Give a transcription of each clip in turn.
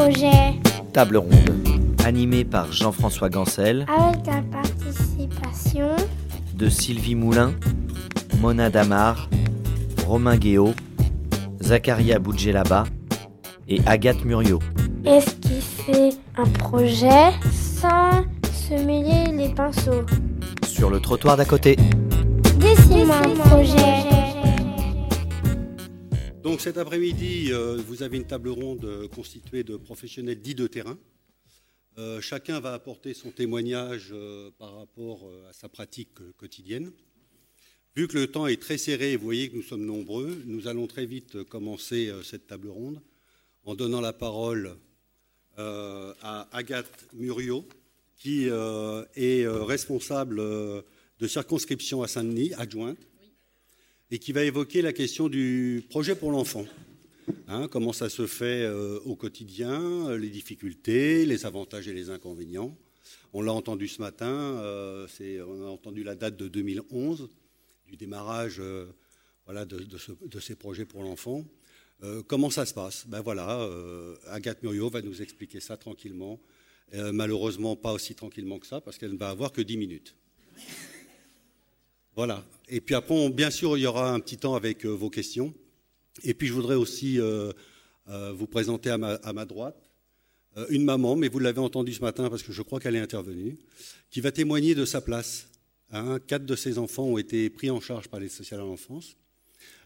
projet. Table ronde, animée par Jean-François Gancel, Avec la participation de Sylvie Moulin, Mona Damar, Romain Guéot, Zacharia Boudjelaba et Agathe Muriot. esquisser un projet sans se mêler les pinceaux? Sur le trottoir d'à côté. Dessine-moi un projet. Donc cet après-midi, euh, vous avez une table ronde euh, constituée de professionnels dits de terrain. Euh, chacun va apporter son témoignage par rapport à sa pratique quotidienne. Vu que le temps est très serré et vous voyez que nous sommes nombreux, nous allons très vite commencer cette table ronde en donnant la parole à Agathe Muriot, qui est responsable de circonscription à Saint-Denis, adjointe et qui va évoquer la question du projet pour l'enfant. Hein, comment ça se fait euh, au quotidien, euh, les difficultés, les avantages et les inconvénients. On l'a entendu ce matin, euh, on a entendu la date de 2011, du démarrage de, de ce- de ces projets pour l'enfant. Comment ça se passe? Ben voilà, Agathe Muriot va nous expliquer ça tranquillement. Malheureusement, pas aussi tranquillement que ça, parce qu'elle ne va avoir que 10 minutes. Voilà. Et puis après, on- bien sûr, il y aura un petit temps avec euh, vos questions. Et puis, je voudrais aussi euh, euh, vous présenter à ma, droite une maman, mais vous l'avez entendu ce matin parce que je crois qu'elle est intervenue, qui va témoigner de sa place. Hein, quatre de ses enfants ont été pris en charge par les sociales à l'enfance.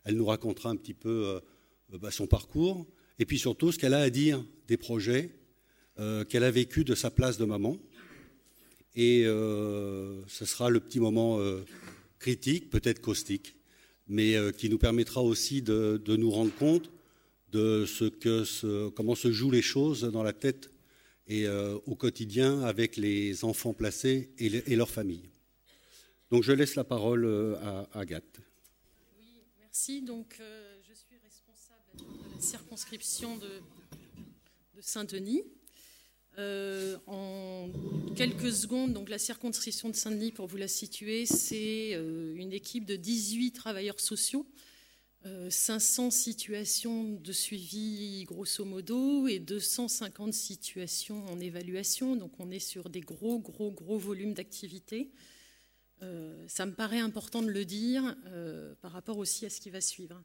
Elle nous racontera un petit peu bah, son parcours et puis surtout ce qu'elle a à dire des projets qu'elle a vécu de sa place de maman. Et ce sera le petit moment critique, peut-être caustique, mais euh, qui nous permettra aussi de, nous rendre compte de ce que comment se jouent les choses dans la tête et euh, au quotidien avec les enfants placés et, leurs familles. Donc je laisse la parole euh, à, Agathe. Merci. Donc, je suis responsable de la circonscription de Saint-Denis. Euh, en quelques secondes, donc la circonscription de Saint-Denis, pour vous la situer, c'est euh, une équipe de 18 travailleurs sociaux, euh, 500 situations de suivi grosso modo et 250 situations en évaluation. Donc, on est sur des gros, gros, gros volumes d'activité. Euh, ça me paraît important de le dire par rapport aussi à ce qui va suivre.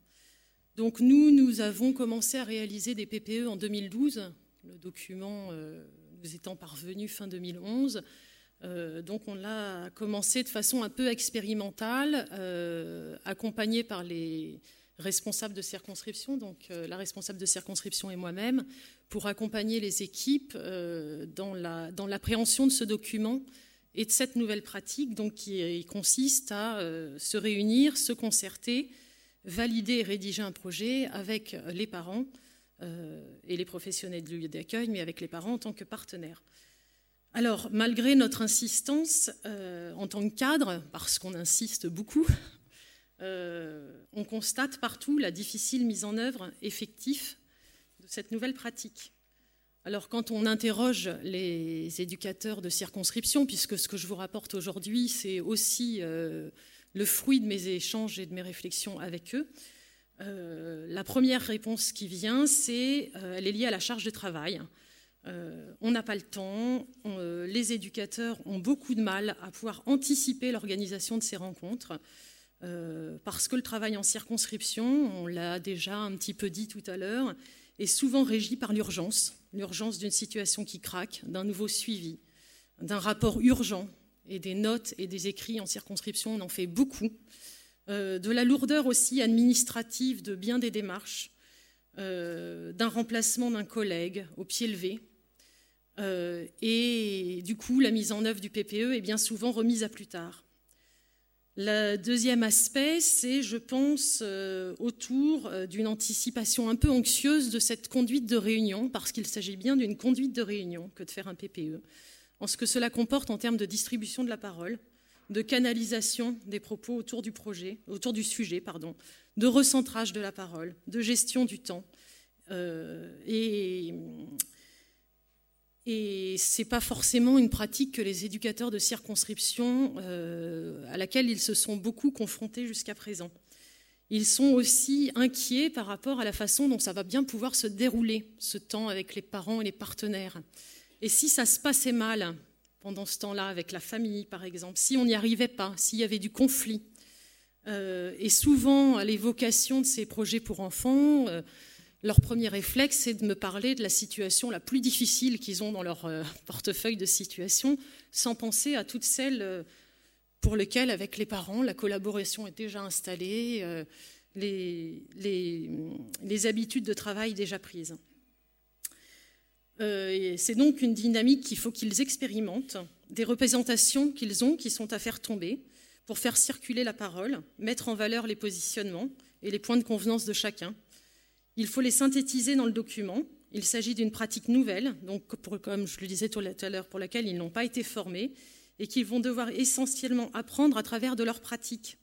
Donc nous, nous avons commencé à réaliser des PPE en 2012, le document nous étant parvenu fin 2011. Euh, donc on l'a commencé de façon un peu expérimentale, euh, accompagné par les responsables de circonscription, donc euh, la responsable de circonscription et moi-même, pour accompagner les équipes euh, dans la- dans l'appréhension de ce document et de cette nouvelle pratique donc, qui consiste à se réunir, se concerter, valider et rédiger un projet avec les parents et les professionnels du lieu d'accueil, mais avec les parents en tant que partenaires. Alors, malgré notre insistance euh, en tant que cadre, parce qu'on insiste beaucoup, euh, on constate partout la difficile mise en œuvre effective de cette nouvelle pratique. Alors quand on interroge les éducateurs de circonscription, puisque ce que je vous rapporte aujourd'hui, c'est aussi euh, le fruit de mes échanges et de mes réflexions avec eux, euh, la première réponse qui vient, c'est, euh, elle est liée à la charge de travail. Euh, on n'a pas le temps, les éducateurs ont beaucoup de mal à pouvoir anticiper l'organisation de ces rencontres. parce que le travail en circonscription, on l'a déjà un petit peu dit tout à l'heure, est souvent régi par l'urgence, l'urgence d'une situation qui craque, d'un nouveau suivi, d'un rapport urgent et des notes et des écrits en circonscription, on en fait beaucoup, de la lourdeur aussi administrative de bien des démarches, euh, d'un remplacement d'un collègue au pied levé. Euh, et du coup, la mise en œuvre du PPE est bien souvent remise à plus tard. Le deuxième aspect, c'est, je pense, euh, autour euh, d'une anticipation un peu anxieuse de cette conduite de réunion, parce qu'il s'agit bien d'une conduite de réunion que de faire un PPE, en ce que cela comporte en termes de distribution de la parole, de canalisation des propos autour du projet, autour du sujet, pardon, de recentrage de la parole, de gestion du temps. Euh, et et ce n'est pas forcément une pratique que les éducateurs de circonscription, euh, à laquelle ils se sont beaucoup confrontés jusqu'à présent. ils sont aussi inquiets par rapport à la façon dont ça va bien pouvoir se dérouler, ce temps avec les parents et les partenaires. Et si ça se passait mal pendant ce temps-là, avec la famille par exemple, si on n'y arrivait pas, s'il y avait du conflit, euh, et souvent l'évocation de ces projets pour enfants, euh, leur premier réflexe, c'est de me parler de la situation la plus difficile qu'ils ont dans leur euh, portefeuille de situation, sans penser à toutes celles pour lesquelles, avec les parents, la collaboration est déjà installée, les, habitudes de travail déjà prises. C'est donc une dynamique qu'il faut qu'ils expérimentent, des représentations qu'ils ont qui sont à faire tomber, pour faire circuler la parole, mettre en valeur les positionnements et les points de convenance de chacun. Il faut les synthétiser dans le document. Il s'agit d'une pratique nouvelle, donc comme je le disais tout à l'heure, pour laquelle ils n'ont pas été formés et qu'ils vont devoir essentiellement apprendre à travers de leur pratique.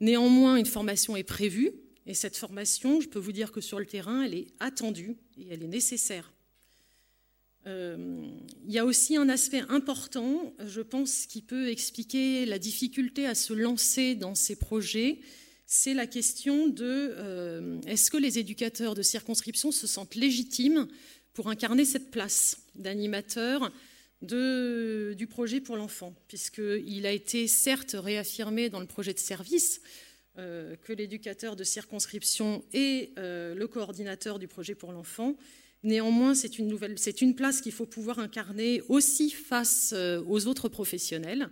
Néanmoins, une formation est prévue, et cette formation, je peux vous dire que sur le terrain, elle est attendue et elle est nécessaire. Euh, il y a aussi un aspect important, je pense, qui peut expliquer la difficulté à se lancer dans ces projets. C'est la question de euh, est-ce que les éducateurs de circonscription se sentent légitimes pour incarner cette place d'animateur du projet pour l'enfant, puisqu'il a été certes réaffirmé dans le projet de service euh, que l'éducateur de circonscription est le coordinateur du projet pour l'enfant Néanmoins, c'est une, place qu'il faut pouvoir incarner aussi face euh, aux autres professionnels.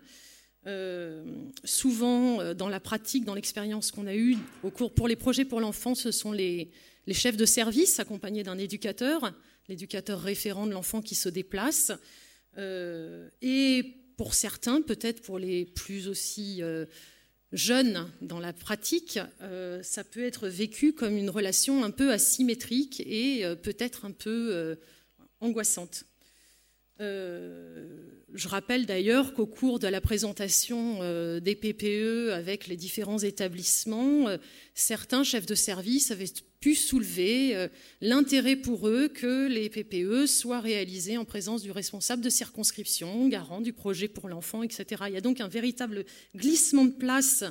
Euh, souvent, euh, dans la pratique, dans l'expérience qu'on a eue au cours pour les projets pour l'enfant, ce sont les, chefs de service accompagnés d'un éducateur, l'éducateur référent de l'enfant qui se déplace. et pour certains, peut-être pour les plus aussi jeune dans la pratique, euh, ça peut être vécu comme une relation un peu asymétrique et euh, peut-être un peu euh, angoissante. Je rappelle d'ailleurs qu'au cours de la présentation des PPE avec les différents établissements, certains chefs de service avaient pu soulever euh, l'intérêt pour eux que les PPE soient réalisés en présence du responsable de circonscription, garant du projet pour l'enfant, etc. Il y a donc un véritable glissement de place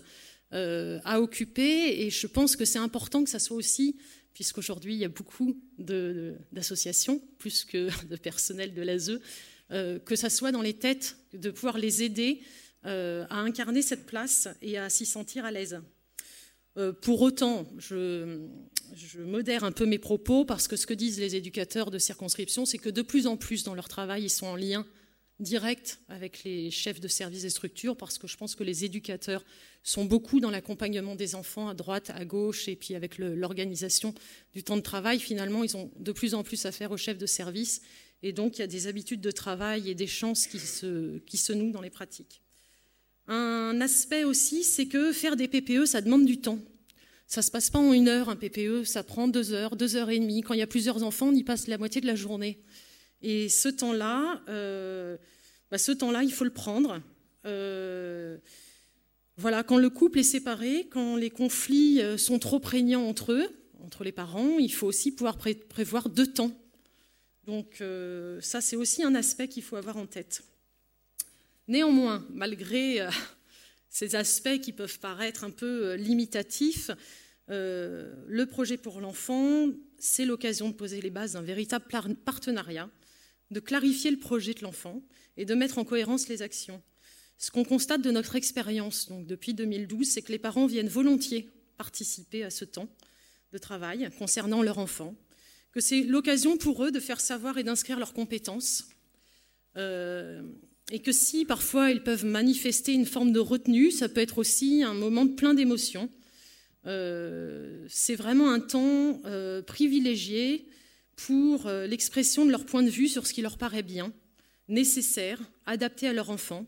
euh, à occuper et je pense que c'est important que ça soit aussi, puisqu'aujourd'hui il y a beaucoup d'associations, plus que de personnel de l'ASE, euh, que ça soit dans les têtes, de pouvoir les aider à incarner cette place et à s'y sentir à l'aise. Euh, pour autant, je, modère un peu mes propos parce que ce que disent les éducateurs de circonscription, c'est que de plus en plus dans leur travail, ils sont en lien direct avec les chefs de services et structures parce que je pense que les éducateurs sont beaucoup dans l'accompagnement des enfants à droite, à gauche et puis avec l'organisation du temps de travail. Finalement, ils ont de plus en plus affaire aux chefs de service et donc il y a des habitudes de travail et des chances qui se, qui se nouent dans les pratiques. Un aspect aussi, c'est que faire des PPE, ça demande du temps. Ça ne se passe pas en une heure, un PPE, ça prend deux heures, deux heures et demie. Quand il y a plusieurs enfants, on y passe la moitié de la journée. Et ce temps-là, euh, bah, ce temps-là, il faut le prendre. Euh, voilà, quand le couple est séparé, quand les conflits euh, sont trop prégnants entre eux, entre les parents, il faut aussi pouvoir prévoir deux temps. Donc ça, c'est aussi un aspect qu'il faut avoir en tête. Néanmoins, malgré ces aspects qui peuvent paraître un peu limitatifs, le projet pour l'enfant, c'est l'occasion de poser les bases d'un véritable partenariat, de clarifier le projet de l'enfant et de mettre en cohérence les actions. Ce qu'on constate de notre expérience donc depuis 2012, c'est que les parents viennent volontiers participer à ce temps de travail concernant leur enfant, que c'est l'occasion pour eux de faire savoir et d'inscrire leurs compétences, et que si parfois ils peuvent manifester une forme de retenue, ça peut être aussi un moment plein d'émotions. Euh, c'est vraiment un temps euh, privilégié pour euh, l'expression de leur point de vue sur ce qui leur paraît bien, nécessaire, adapté à leur enfant,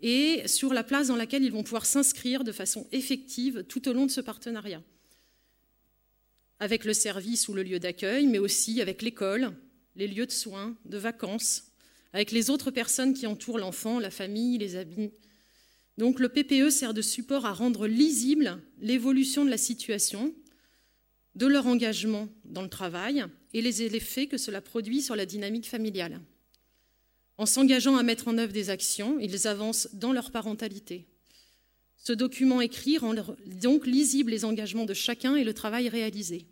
et sur la place dans laquelle ils vont pouvoir s'inscrire de façon effective tout au long de ce partenariat, avec le service ou le lieu d'accueil, mais aussi avec l'école, les lieux de soins, de vacances, avec les autres personnes qui entourent l'enfant, la famille, les amis. Donc le PPE sert de support à rendre lisible l'évolution de la situation, de leur engagement dans le travail et les effets que cela produit sur la dynamique familiale. En s'engageant à mettre en œuvre des actions, ils avancent dans leur parentalité. Ce document écrit rend donc lisible les engagements de chacun et le travail réalisé.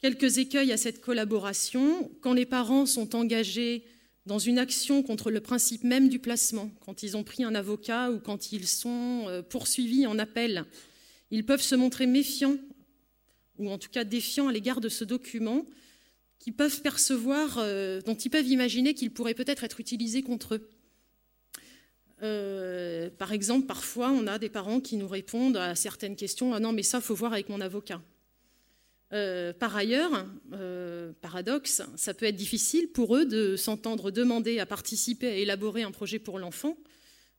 Quelques écueils à cette collaboration. Quand les parents sont engagés dans une action contre le principe même du placement, quand ils ont pris un avocat ou quand ils sont euh, poursuivis en appel, ils peuvent se montrer méfiants ou en tout cas défiants à l'égard de ce document qu'ils peuvent percevoir, euh, dont ils peuvent imaginer qu'il pourrait peut-être être utilisé contre eux. Euh, par exemple, parfois, on a des parents qui nous répondent à certaines questions Ah non, mais ça, faut voir avec mon avocat. Euh, par ailleurs, paradoxe, ça peut être difficile pour eux de s'entendre demander à participer à élaborer un projet pour l'enfant,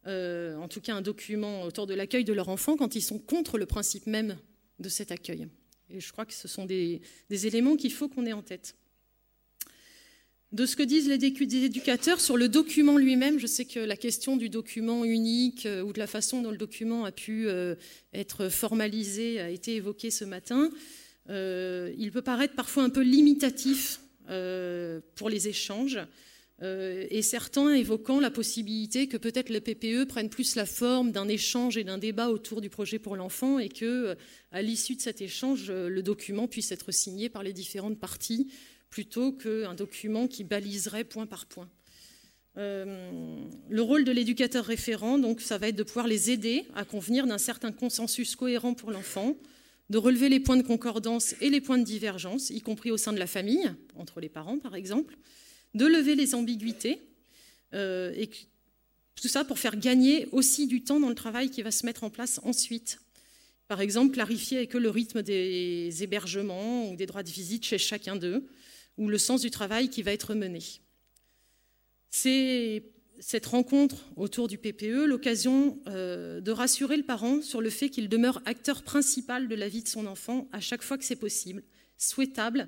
en tout cas un document autour de l'accueil de leur enfant, quand ils sont contre le principe même de cet accueil. Et je crois que ce sont des, éléments qu'il faut qu'on ait en tête. De ce que disent les éducateurs sur le document lui-même, je sais que la question du document unique euh, ou de la façon dont le document a pu euh, être formalisé a été évoquée ce matin. Euh, il peut paraître parfois un peu limitatif pour les échanges. Euh, et certains évoquant la possibilité que peut-être le PPE prenne plus la forme d'un échange et d'un débat autour du projet pour l'enfant et que, à l'issue de cet échange, le document puisse être signé par les différentes parties plutôt qu'un document qui baliserait point par point. Euh, le rôle de l'éducateur référent, donc, ça va être de pouvoir les aider à convenir d'un certain consensus cohérent pour l'enfant, de relever les points de concordance et les points de divergence, y compris au sein de la famille, entre les parents par exemple, de lever les ambiguïtés, euh, et tout ça pour faire gagner aussi du temps dans le travail qui va se mettre en place ensuite. Par exemple, clarifier que le rythme des hébergements ou des droits de visite chez chacun d'eux, ou le sens du travail qui va être mené. C'est cette rencontre autour du PPE l'occasion euh, de rassurer le parent sur le fait qu'il demeure acteur principal de la vie de son enfant à chaque fois que c'est possible, souhaitable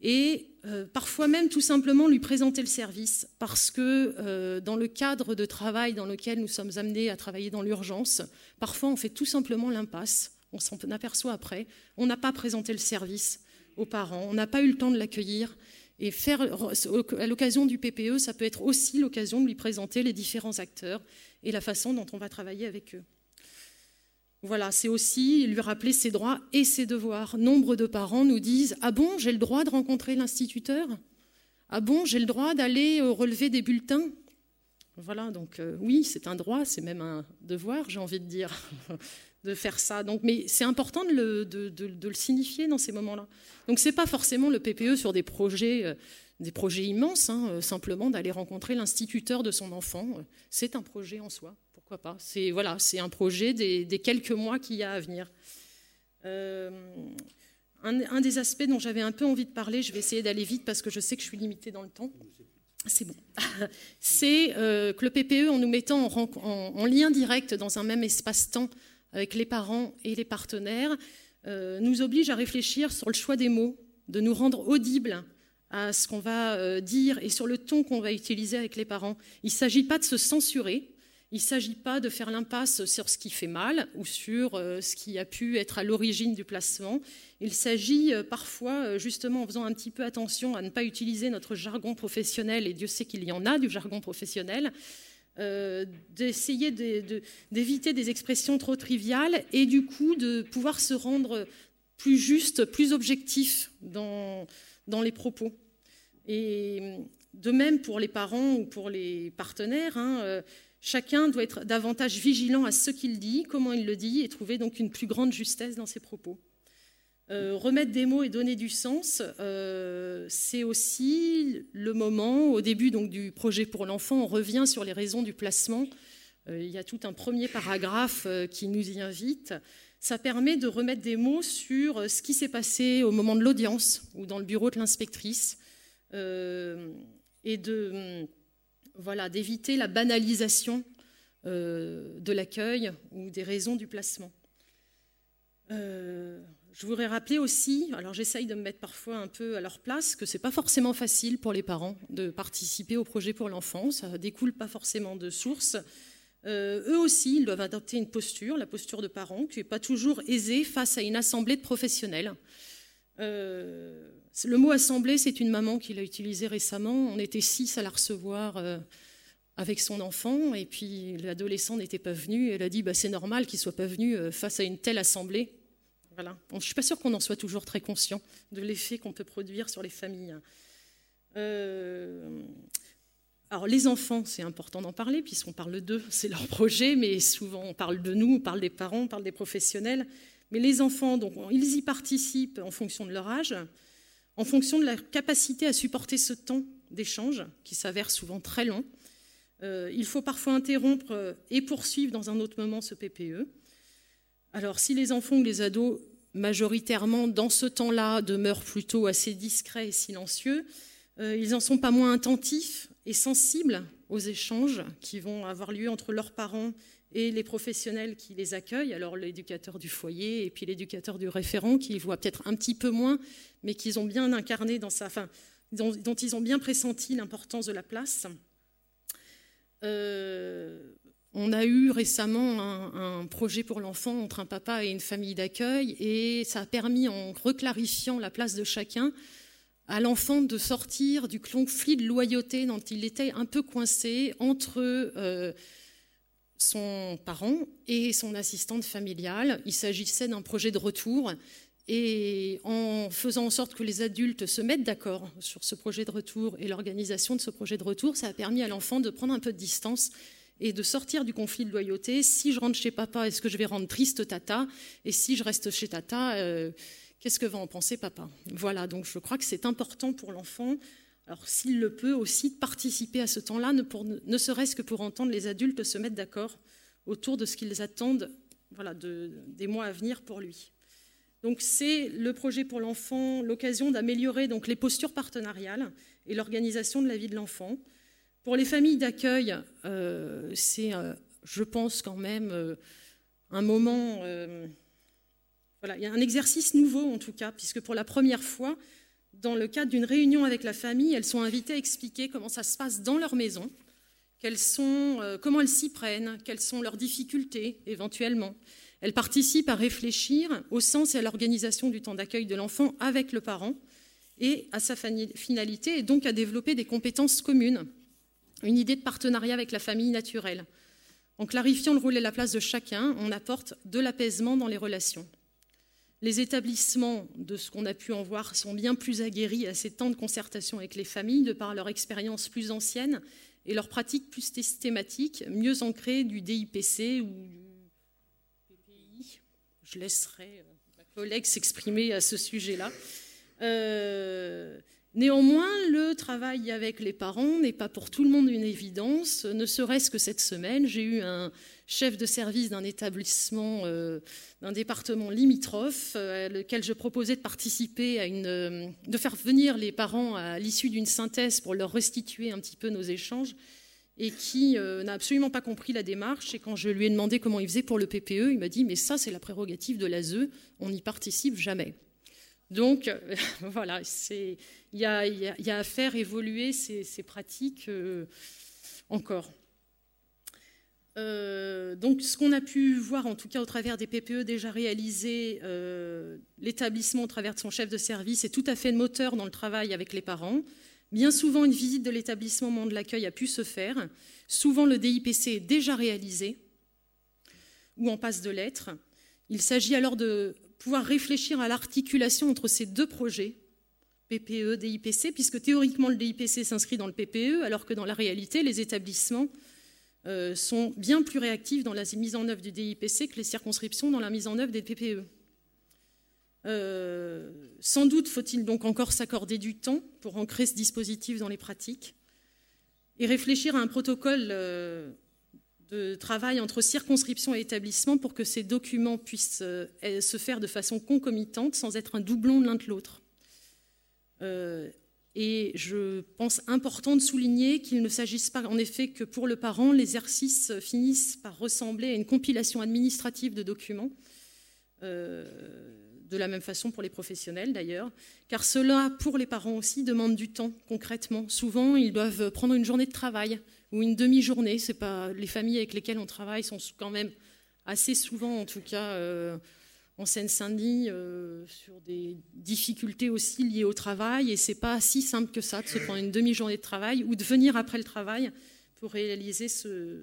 et euh, parfois même tout simplement lui présenter le service, parce que euh, dans le cadre de travail dans lequel nous sommes amenés à travailler dans l'urgence, parfois on fait tout simplement l'impasse, on s'en aperçoit après, on n'a pas présenté le service aux parents, on n'a pas eu le temps de l'accueillir, et faire, à l'occasion du PPE, ça peut être aussi l'occasion de lui présenter les différents acteurs et la façon dont on va travailler avec eux. Voilà, c'est aussi lui rappeler ses droits et ses devoirs. Nombre de parents nous disent Ah bon, j'ai le droit de rencontrer l'instituteur? Ah bon, j'ai le droit d'aller euh, relever des bulletins? Voilà, donc euh, oui, c'est un droit, c'est même un devoir, j'ai envie de dire, de faire ça. Donc, mais c'est important de le, signifier dans ces moments-là. Donc, ce n'est pas forcément le PPE sur des projets. Euh, des projets immenses, hein, simplement d'aller rencontrer l'instituteur de son enfant, c'est un projet en soi pourquoi pas. C'est voilà, c'est un projet des, quelques mois qu'il y a à venir. Euh, un, des aspects dont j'avais un peu envie de parler, je vais essayer d'aller vite parce que je sais que je suis limitée dans le temps. C'est bon. c'est euh, que le PPE, en nous mettant en, lien direct dans un même espace-temps avec les parents et les partenaires, euh, nous oblige à réfléchir sur le choix des mots, de nous rendre audibles à ce qu'on va dire et sur le ton qu'on va utiliser avec les parents. Il ne s'agit pas de se censurer, il ne s'agit pas de faire l'impasse sur ce qui fait mal ou sur euh, ce qui a pu être à l'origine du placement. Il s'agit euh, parfois, euh, justement, en faisant un petit peu attention à ne pas utiliser notre jargon professionnel, et Dieu sait qu'il y en a du jargon professionnel, d'essayer d'éviter des expressions trop triviales et du coup de pouvoir se rendre plus juste, plus objectif dans, les propos. Et de même pour les parents ou pour les partenaires, hein, Chacun doit être davantage vigilant à ce qu'il dit, comment il le dit, et trouver donc une plus grande justesse dans ses propos. Euh, remettre des mots et donner du sens, euh, c'est aussi le moment, au début donc, du projet pour l'enfant, on revient sur les raisons du placement. Euh, il y a tout un premier paragraphe qui nous y invite. Ça permet de remettre des mots sur ce qui s'est passé au moment de l'audience ou dans le bureau de l'inspectrice et de voilà, d'éviter la banalisation euh, de l'accueil ou des raisons du placement. Euh, je voudrais rappeler aussi, alors j'essaye de me mettre parfois un peu à leur place, que ce n'est pas forcément facile pour les parents de participer au projet pour l'enfant, ça ne découle pas forcément de source. Euh, eux aussi, ils doivent adopter une posture, la posture de parents, qui n'est pas toujours aisée face à une assemblée de professionnels. Le mot assemblée, c'est une maman qui l'a utilisé récemment. On était six à la recevoir euh, avec son enfant, et puis l'adolescent n'était pas venu. Elle a dit bah, c'est normal qu'il soit pas venu face à une telle assemblée. Voilà. je ne suis pas sûre qu'on en soit toujours très conscient de l'effet qu'on peut produire sur les familles. alors les enfants, c'est important d'en parler puisqu'on parle d'eux, c'est leur projet, mais souvent on parle de nous, on parle des parents, on parle des professionnels. Mais les enfants, donc, ils y participent en fonction de leur âge, en fonction de leur capacité à supporter ce temps d'échange qui s'avère souvent très long. Euh, il faut parfois interrompre et poursuivre dans un autre moment ce PPE. Alors si les enfants ou les ados, majoritairement dans ce temps-là, demeurent plutôt assez discrets et silencieux, euh, ils n'en sont pas moins attentifs et sensibles aux échanges qui vont avoir lieu entre leurs parents et les professionnels qui les accueillent, alors l'éducateur du foyer et puis l'éducateur du référent qui voit peut-être un petit peu moins, mais qu'ils ont bien incarné dans sa, dont, ils ont bien pressenti l'importance de la place. Euh, on a eu récemment un, projet pour l'enfant entre un papa et une famille d'accueil et ça a permis, en reclarifiant la place de chacun, à l'enfant de sortir du conflit de loyauté dont il était un peu coincé entre euh, son parent et son assistante familiale. Il s'agissait d'un projet de retour et en faisant en sorte que les adultes se mettent d'accord sur ce projet de retour et l'organisation de ce projet de retour, ça a permis à l'enfant de prendre un peu de distance et de sortir du conflit de loyauté. Si je rentre chez papa, est-ce que je vais rendre triste tata? Et si je reste chez tata, euh, qu'est-ce que va en penser papa? Voilà, donc je crois que c'est important pour l'enfant alors s'il le peut aussi, participer à ce temps-là, ne, serait-ce que pour entendre les adultes se mettre d'accord autour de ce qu'ils attendent voilà, des mois à venir pour lui. Donc c'est le projet pour l'enfant, l'occasion d'améliorer donc les postures partenariales et l'organisation de la vie de l'enfant. Pour les familles d'accueil, euh, c'est, euh, je pense quand même, euh, un moment, voilà, il y a un exercice nouveau en tout cas, puisque pour la première fois, dans le cadre d'une réunion avec la famille, elles sont invitées à expliquer comment ça se passe dans leur maison, euh, comment elles s'y prennent, quelles sont leurs difficultés éventuellement. Elles participent à réfléchir au sens et à l'organisation du temps d'accueil de l'enfant avec le parent et à sa finalité, et donc à développer des compétences communes, une idée de partenariat avec la famille naturelle. En clarifiant le rôle et la place de chacun, on apporte de l'apaisement dans les relations. Les établissements, de ce qu'on a pu en voir, sont bien plus aguerris à ces temps de concertation avec les familles, de par leur expérience plus ancienne et leur pratique plus systématique, mieux ancrée du DIPC ou du PPI. Je laisserai euh, ma collègue s'exprimer à ce sujet-là. Euh, néanmoins, le travail avec les parents n'est pas pour tout le monde une évidence, ne serait-ce que cette semaine, j'ai eu un chef de service d'un établissement, euh, d'un département limitrophe, euh, lequel je proposais de participer à une, euh, de faire venir les parents à l'issue d'une synthèse pour leur restituer un petit peu nos échanges, et qui n'a absolument pas compris la démarche. Et quand je lui ai demandé comment il faisait pour le PPE, il m'a dit mais ça c'est la prérogative de l'ASE, on n'y participe jamais. Donc voilà, il y, a, à faire évoluer ces, pratiques encore. Euh, donc, ce qu'on a pu voir, en tout cas au travers des PPE déjà réalisés, euh, l'établissement au travers de son chef de service est tout à fait moteur dans le travail avec les parents. Bien souvent, une visite de l'établissement moment de l'accueil a pu se faire. Souvent, le DIPC est déjà réalisé ou en passe de l'être. Il s'agit alors de pouvoir réfléchir à l'articulation entre ces deux projets, PPE, DIPC, puisque théoriquement le DIPC s'inscrit dans le PPE, alors que dans la réalité, les établissements euh, sont bien plus réactifs dans la mise en œuvre du DIPC que les circonscriptions dans la mise en œuvre des PPE. Euh, sans doute faut-il donc encore s'accorder du temps pour ancrer ce dispositif dans les pratiques et réfléchir à un protocole euh, de travail entre circonscription et établissement pour que ces documents puissent se faire de façon concomitante sans être un doublon de l'un de l'autre. Et je pense important de souligner qu'il ne s'agisse pas en effet que pour le parent, l'exercice finisse par ressembler à une compilation administrative de documents, euh, de la même façon pour les professionnels d'ailleurs, car cela, pour les parents aussi, demande du temps concrètement. Souvent, ils doivent prendre une journée de travail ou une demi-journée. C'est pas les familles avec lesquelles on travaille sont quand même assez souvent, en tout cas. Euh, en Seine-Saint-Denis euh, sur des difficultés aussi liées au travail et c'est pas si simple que ça de se prendre une demi-journée de travail ou de venir après le travail pour réaliser ce,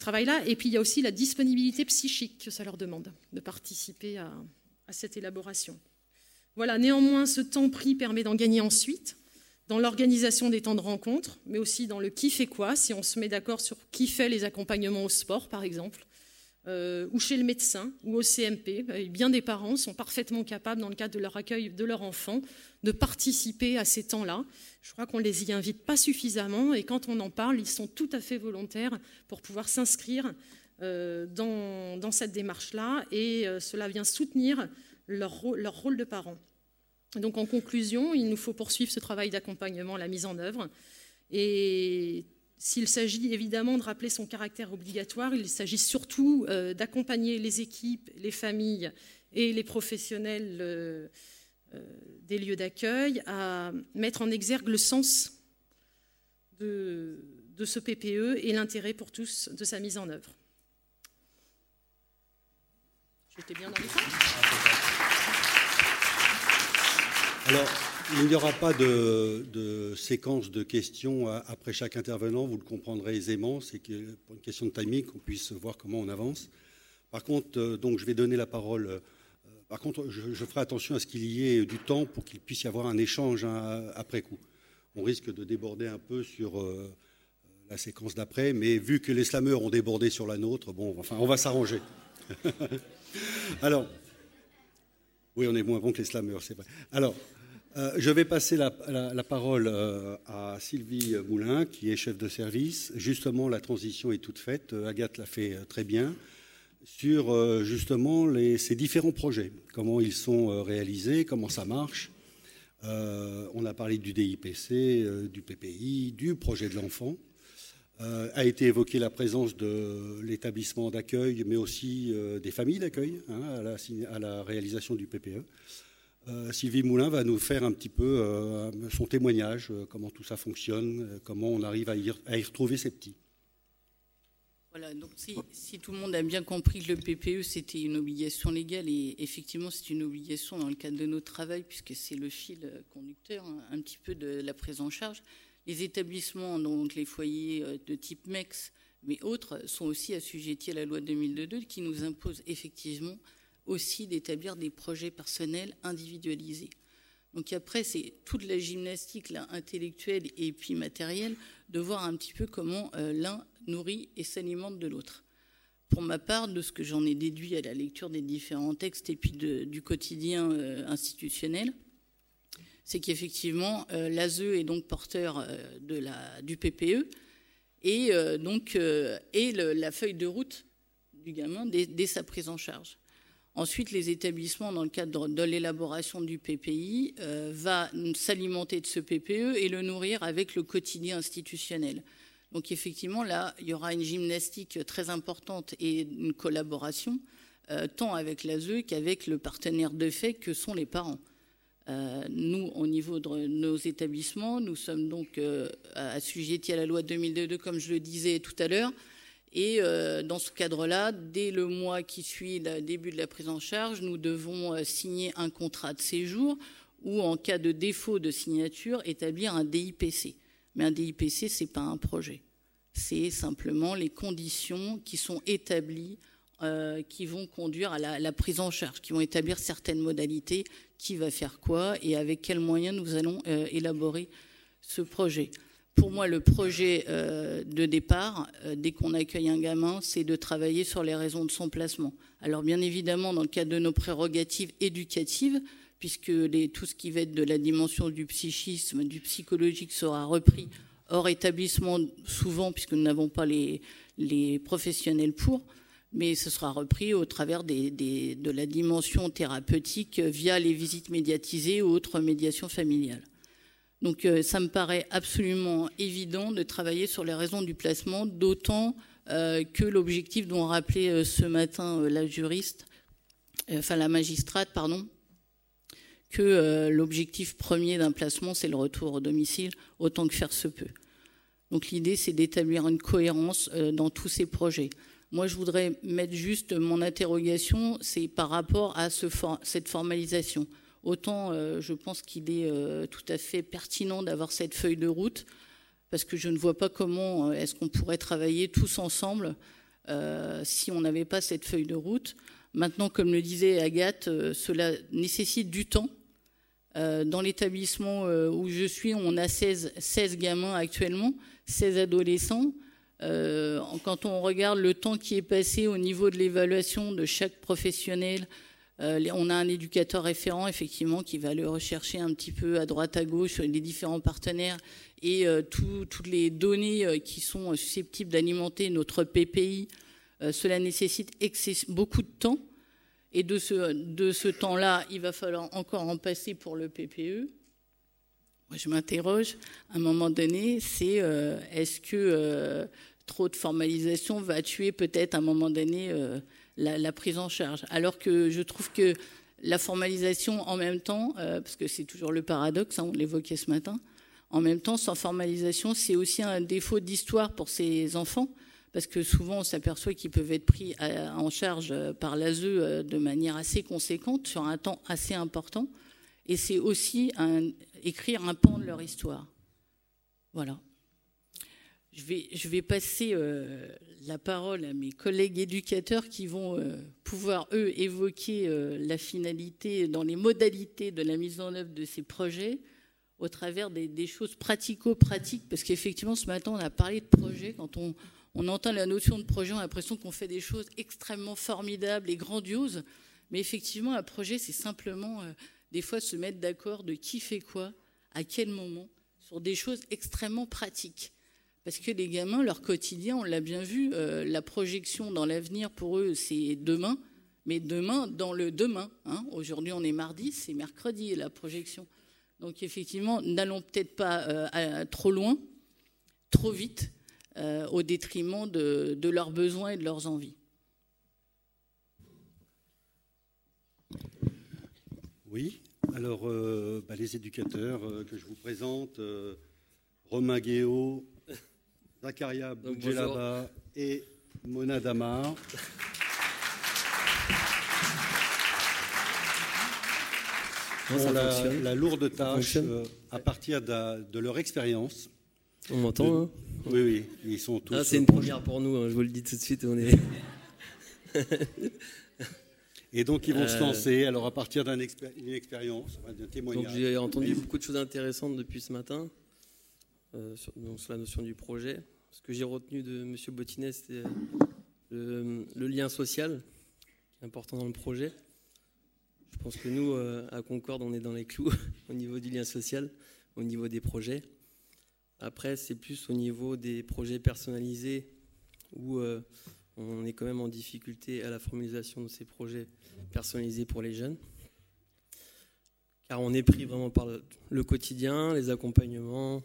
travail-là. Et puis il y a aussi la disponibilité psychique que ça leur demande de participer à cette élaboration. Voilà, néanmoins, ce temps pris permet d'en gagner ensuite dans l'organisation des temps de rencontre, mais aussi dans le qui fait quoi, si on se met d'accord sur qui fait les accompagnements au sport, par exemple, euh, ou chez le médecin, ou au CMP. Euh, bien des parents sont parfaitement capables, dans le cadre de leur accueil de leur enfant, de participer à ces temps-là. Je crois qu'on ne les y invite pas suffisamment, et quand on en parle, ils sont tout à fait volontaires pour pouvoir s'inscrire euh, dans, cette démarche-là, et cela vient soutenir leur, leur rôle de parents. Donc en conclusion, il nous faut poursuivre ce travail d'accompagnement, la mise en œuvre. Et s'il s'agit évidemment de rappeler son caractère obligatoire, il s'agit surtout euh, d'accompagner les équipes, les familles et les professionnels euh, euh, des lieux d'accueil à mettre en exergue le sens de, ce PPE et l'intérêt pour tous de sa mise en œuvre. Alors, il n'y aura pas de, séquence de questions après chaque intervenant, vous le comprendrez aisément, c'est pour une question de timing qu'on puisse voir comment on avance. Par contre, euh, donc, je vais donner la parole. Euh, par contre, je, ferai attention à ce qu'il y ait du temps pour qu'il puisse y avoir un échange hein, après coup. On risque de déborder un peu sur euh, la séquence d'après, mais vu que les slameurs ont débordé sur la nôtre, bon, enfin, on va s'arranger. Alors, oui, on est moins bon que les slameurs, c'est vrai. Alors, euh, je vais passer la, parole euh, à Sylvie Moulin, qui est chef de service. Justement, la transition est toute faite. Euh, Agathe l'a fait très bien sur justement ces différents projets, comment ils sont réalisés, comment ça marche. on a parlé du DIPC, du PPI, du projet de l'enfant. A été évoquée la présence de l'établissement d'accueil, mais aussi des familles d'accueil hein, à, la réalisation du PPE. Euh, Sylvie Moulin va nous faire un petit peu euh, son témoignage, euh, comment tout ça fonctionne, comment on arrive à y, retrouver ses petits. Voilà, donc si, tout le monde a bien compris que le PPE c'était une obligation légale et effectivement c'est une obligation dans le cadre de notre travail puisque c'est le fil conducteur hein, un petit peu de la prise en charge. Les établissements, donc les foyers de type MEX, mais autres, sont aussi assujettis à la loi 2002 qui nous impose effectivement aussi d'établir des projets personnels individualisés. Donc après, c'est toute la gymnastique intellectuelle et puis matérielle de voir un petit peu comment euh, l'un nourrit et s'alimente de l'autre. Pour ma part, de ce que j'en ai déduit à la lecture des différents textes et puis du quotidien euh, institutionnel, c'est qu'effectivement, euh, l'ASE est donc porteur la, du PPE et donc et la feuille de route du gamin dès sa prise en charge. Ensuite, les établissements, dans le cadre de l'élaboration du PPI, euh, va s'alimenter de ce PPE et le nourrir avec le quotidien institutionnel. Donc effectivement, là, il y aura une gymnastique très importante et une collaboration, euh, tant avec l'ASE qu'avec le partenaire de fait que sont les parents. Euh, nous, au niveau de nos établissements, nous sommes donc assujettis à la loi 2002, comme je le disais tout à l'heure, et euh, dans ce cadre-là, dès le mois qui suit le début de la prise en charge, nous devons euh, signer un contrat de séjour ou, en cas de défaut de signature, établir un DIPC. Mais un DIPC, ce n'est pas un projet. C'est simplement les conditions qui sont établies, euh, qui vont conduire à la, prise en charge, qui vont établir certaines modalités, qui va faire quoi et avec quels moyens nous allons élaborer ce projet. Pour moi, le projet euh, de départ, euh, dès qu'on accueille un gamin, c'est de travailler sur les raisons de son placement. Alors bien évidemment, dans le cadre de nos prérogatives éducatives, puisque tout ce qui va être de la dimension du psychisme, du psychologique sera repris hors établissement souvent, puisque nous n'avons pas les, professionnels pour, mais ce sera repris au travers de la dimension thérapeutique via les visites médiatisées ou autres médiations familiales. Donc euh, ça me paraît absolument évident de travailler sur les raisons du placement, d'autant euh, que l'objectif dont rappelait euh, ce matin la juriste, enfin la magistrate, pardon, que l'objectif premier d'un placement, c'est le retour au domicile, autant que faire se peut. Donc l'idée, c'est d'établir une cohérence dans tous ces projets. Moi, je voudrais mettre juste mon interrogation, c'est par rapport à cette formalisation. Autant euh, je pense qu'il est euh, tout à fait pertinent d'avoir cette feuille de route. parce que je ne vois pas comment euh, est-ce qu'on pourrait travailler tous ensemble euh, si on n'avait pas cette feuille de route. Maintenant, comme le disait Agathe, cela nécessite du temps. dans l'établissement où je suis, on a 16, 16 gamins actuellement, 16 adolescents. Quand on regarde le temps qui est passé au niveau de l'évaluation de chaque professionnel, euh, on a un éducateur référent, effectivement, qui va aller rechercher un petit peu à droite, à gauche les différents partenaires et euh, toutes les données euh, qui sont susceptibles d'alimenter notre PPI. cela nécessite beaucoup de temps. Et de ce temps-là, il va falloir encore en passer pour le PPE. Moi, je m'interroge, à un moment donné, c'est est-ce que trop de formalisation va tuer peut-être à un moment donné la, prise en charge. Alors que je trouve que la formalisation en même temps, euh, parce que c'est toujours le paradoxe, hein, on l'évoquait ce matin, en même temps, sans formalisation, c'est aussi un défaut d'histoire pour ces enfants, parce que souvent on s'aperçoit qu'ils peuvent être pris en charge euh, par l'ASE euh, de manière assez conséquente, sur un temps assez important, et c'est aussi écrire un pan de leur histoire. Voilà. Je vais, passer euh, la parole à mes collègues éducateurs qui vont euh, pouvoir, eux, évoquer euh, la finalité dans les modalités de la mise en œuvre de ces projets au travers des, choses pratico-pratiques. Parce qu'effectivement, ce matin, on a parlé de projet. Quand on entend la notion de projet, on a l'impression qu'on fait des choses extrêmement formidables et grandioses. Mais effectivement, un projet, c'est simplement, des fois, se mettre d'accord de qui fait quoi, à quel moment, sur des choses extrêmement pratiques. Parce que les gamins, leur quotidien, on l'a bien vu, euh, la projection dans l'avenir pour eux, c'est demain, mais demain dans le demain. Hein. Aujourd'hui, on est mardi, c'est mercredi la projection. Donc effectivement, n'allons peut-être pas euh, trop loin, trop vite, euh, au détriment de, leurs besoins et de leurs envies. Oui, alors bah, les éducateurs que je vous présente, Romain Guéot, Zakaria Boudjelaba et Mona Damar. ont la, lourde tâche, euh, à partir de, leur expérience. On m'entend, hein Oui, oui, ils sont tous. Ah, c'est une première pour nous, hein, je vous le dis tout de suite. On est... Et donc, ils vont se euh, lancer, alors à partir d'une expérience, d'un témoignage. J'ai entendu beaucoup de choses intéressantes depuis ce matin, euh, sur, la notion du projet. Ce que j'ai retenu de M. Bottinet, c'est le, lien social, qui est important dans le projet. Je pense que nous, euh, à Concorde, on est dans les clous au niveau du lien social, au niveau des projets. Après, c'est plus au niveau des projets personnalisés où euh, on est quand même en difficulté à la formalisation de ces projets personnalisés pour les jeunes. Car on est pris vraiment par le quotidien, les accompagnements,